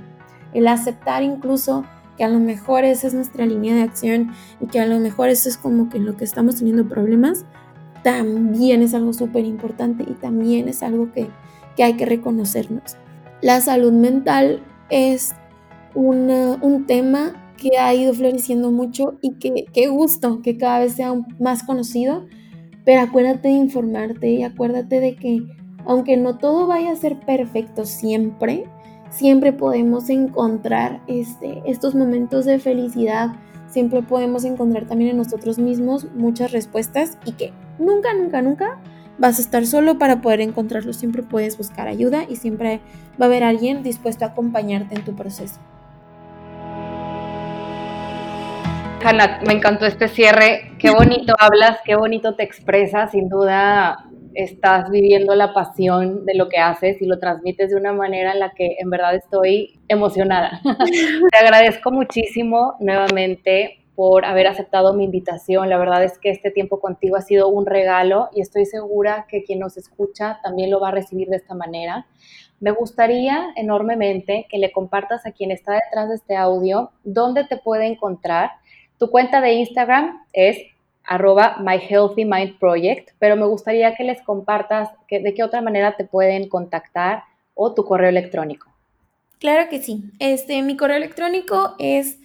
El aceptar incluso que a lo mejor esa es nuestra línea de acción y que a lo mejor eso es como que lo que estamos teniendo problemas, también es algo súper importante y también es algo que, hay que reconocernos. La salud mental es un tema que ha ido floreciendo mucho y que qué gusto que cada vez sea más conocido, pero acuérdate de informarte y acuérdate de que aunque no todo vaya a ser perfecto siempre, siempre podemos encontrar este, estos momentos de felicidad, siempre podemos encontrar también en nosotros mismos muchas respuestas y que nunca, nunca, nunca vas a estar solo para poder encontrarlo. Siempre puedes buscar ayuda y siempre va a haber alguien dispuesto a acompañarte en tu proceso. Hanna, me encantó este cierre. Qué bonito hablas, qué bonito te expresas. Sin duda estás viviendo la pasión de lo que haces y lo transmites de una manera en la que en verdad estoy emocionada. Te agradezco muchísimo nuevamente por haber aceptado mi invitación. La verdad es que este tiempo contigo ha sido un regalo y estoy segura que quien nos escucha también lo va a recibir de esta manera. Me gustaría enormemente que le compartas a quien está detrás de este audio dónde te puede encontrar. Tu cuenta de Instagram es arroba My pero me gustaría que les compartas de qué otra manera te pueden contactar o tu correo electrónico. Claro que sí. Este, mi correo electrónico es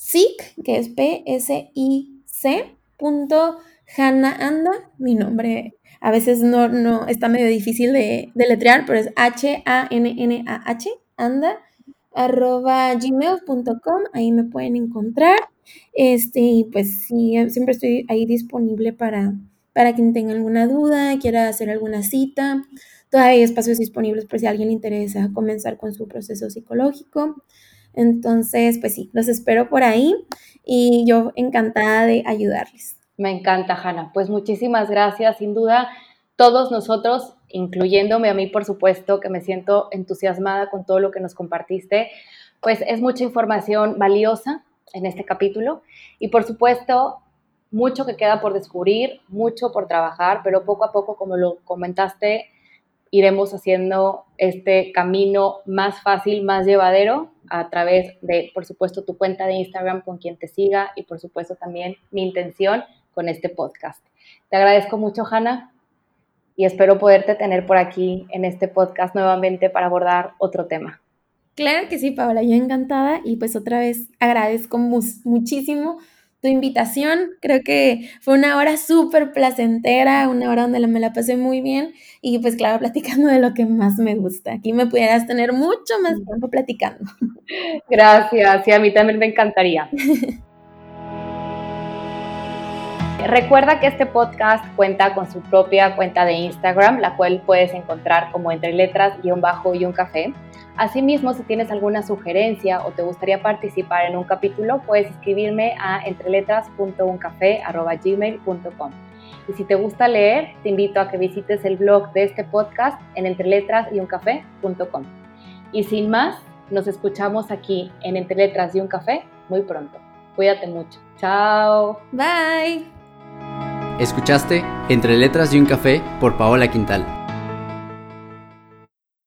sic, que es P-S-I-C, punto Anda, mi nombre a veces no, no está medio difícil de, de letrear, pero es H-A-N-N-A-H, anda, arroba gmail.com, ahí me pueden encontrar. Este, y pues sí, siempre estoy ahí disponible para, para quien tenga alguna duda, quiera hacer alguna cita. Todavía hay espacios disponibles por si a alguien le interesa comenzar con su proceso psicológico. Entonces, pues sí, los espero por ahí y yo encantada de ayudarles. Me encanta, Hanna. Pues muchísimas gracias. Sin duda, todos nosotros, incluyéndome a mí, por supuesto, que me siento entusiasmada con todo lo que nos compartiste, pues es mucha información valiosa en este capítulo. Y por supuesto, mucho que queda por descubrir, mucho por trabajar, pero poco a poco, como lo comentaste, iremos haciendo este camino más fácil, más llevadero a través de, por supuesto, tu cuenta de Instagram con quien te siga y, por supuesto, también mi intención con este podcast. Te agradezco mucho, Hanna, y espero poderte tener por aquí en este podcast nuevamente para abordar otro tema. Claro que sí, Paola, yo encantada y pues otra vez agradezco muchísimo tu invitación. Creo que fue una hora súper placentera, una hora donde me la pasé muy bien y pues claro, platicando de lo que más me gusta. Aquí me pudieras tener mucho más tiempo platicando. Gracias, y a mí también me encantaría. Recuerda que este podcast cuenta con su propia cuenta de Instagram, la cual puedes encontrar como entre letras y un bajo y un café. Asimismo, si tienes alguna sugerencia o te gustaría participar en un capítulo, puedes escribirme a entreletras.uncafé.gmail.com. Y si te gusta leer, te invito a que visites el blog de este podcast en entreletrasyuncafé.com. Y sin más, nos escuchamos aquí en Entre Letras y un Café muy pronto. Cuídate mucho. Chao. Bye. Escuchaste Entre Letras y un Café por Paola Quintal.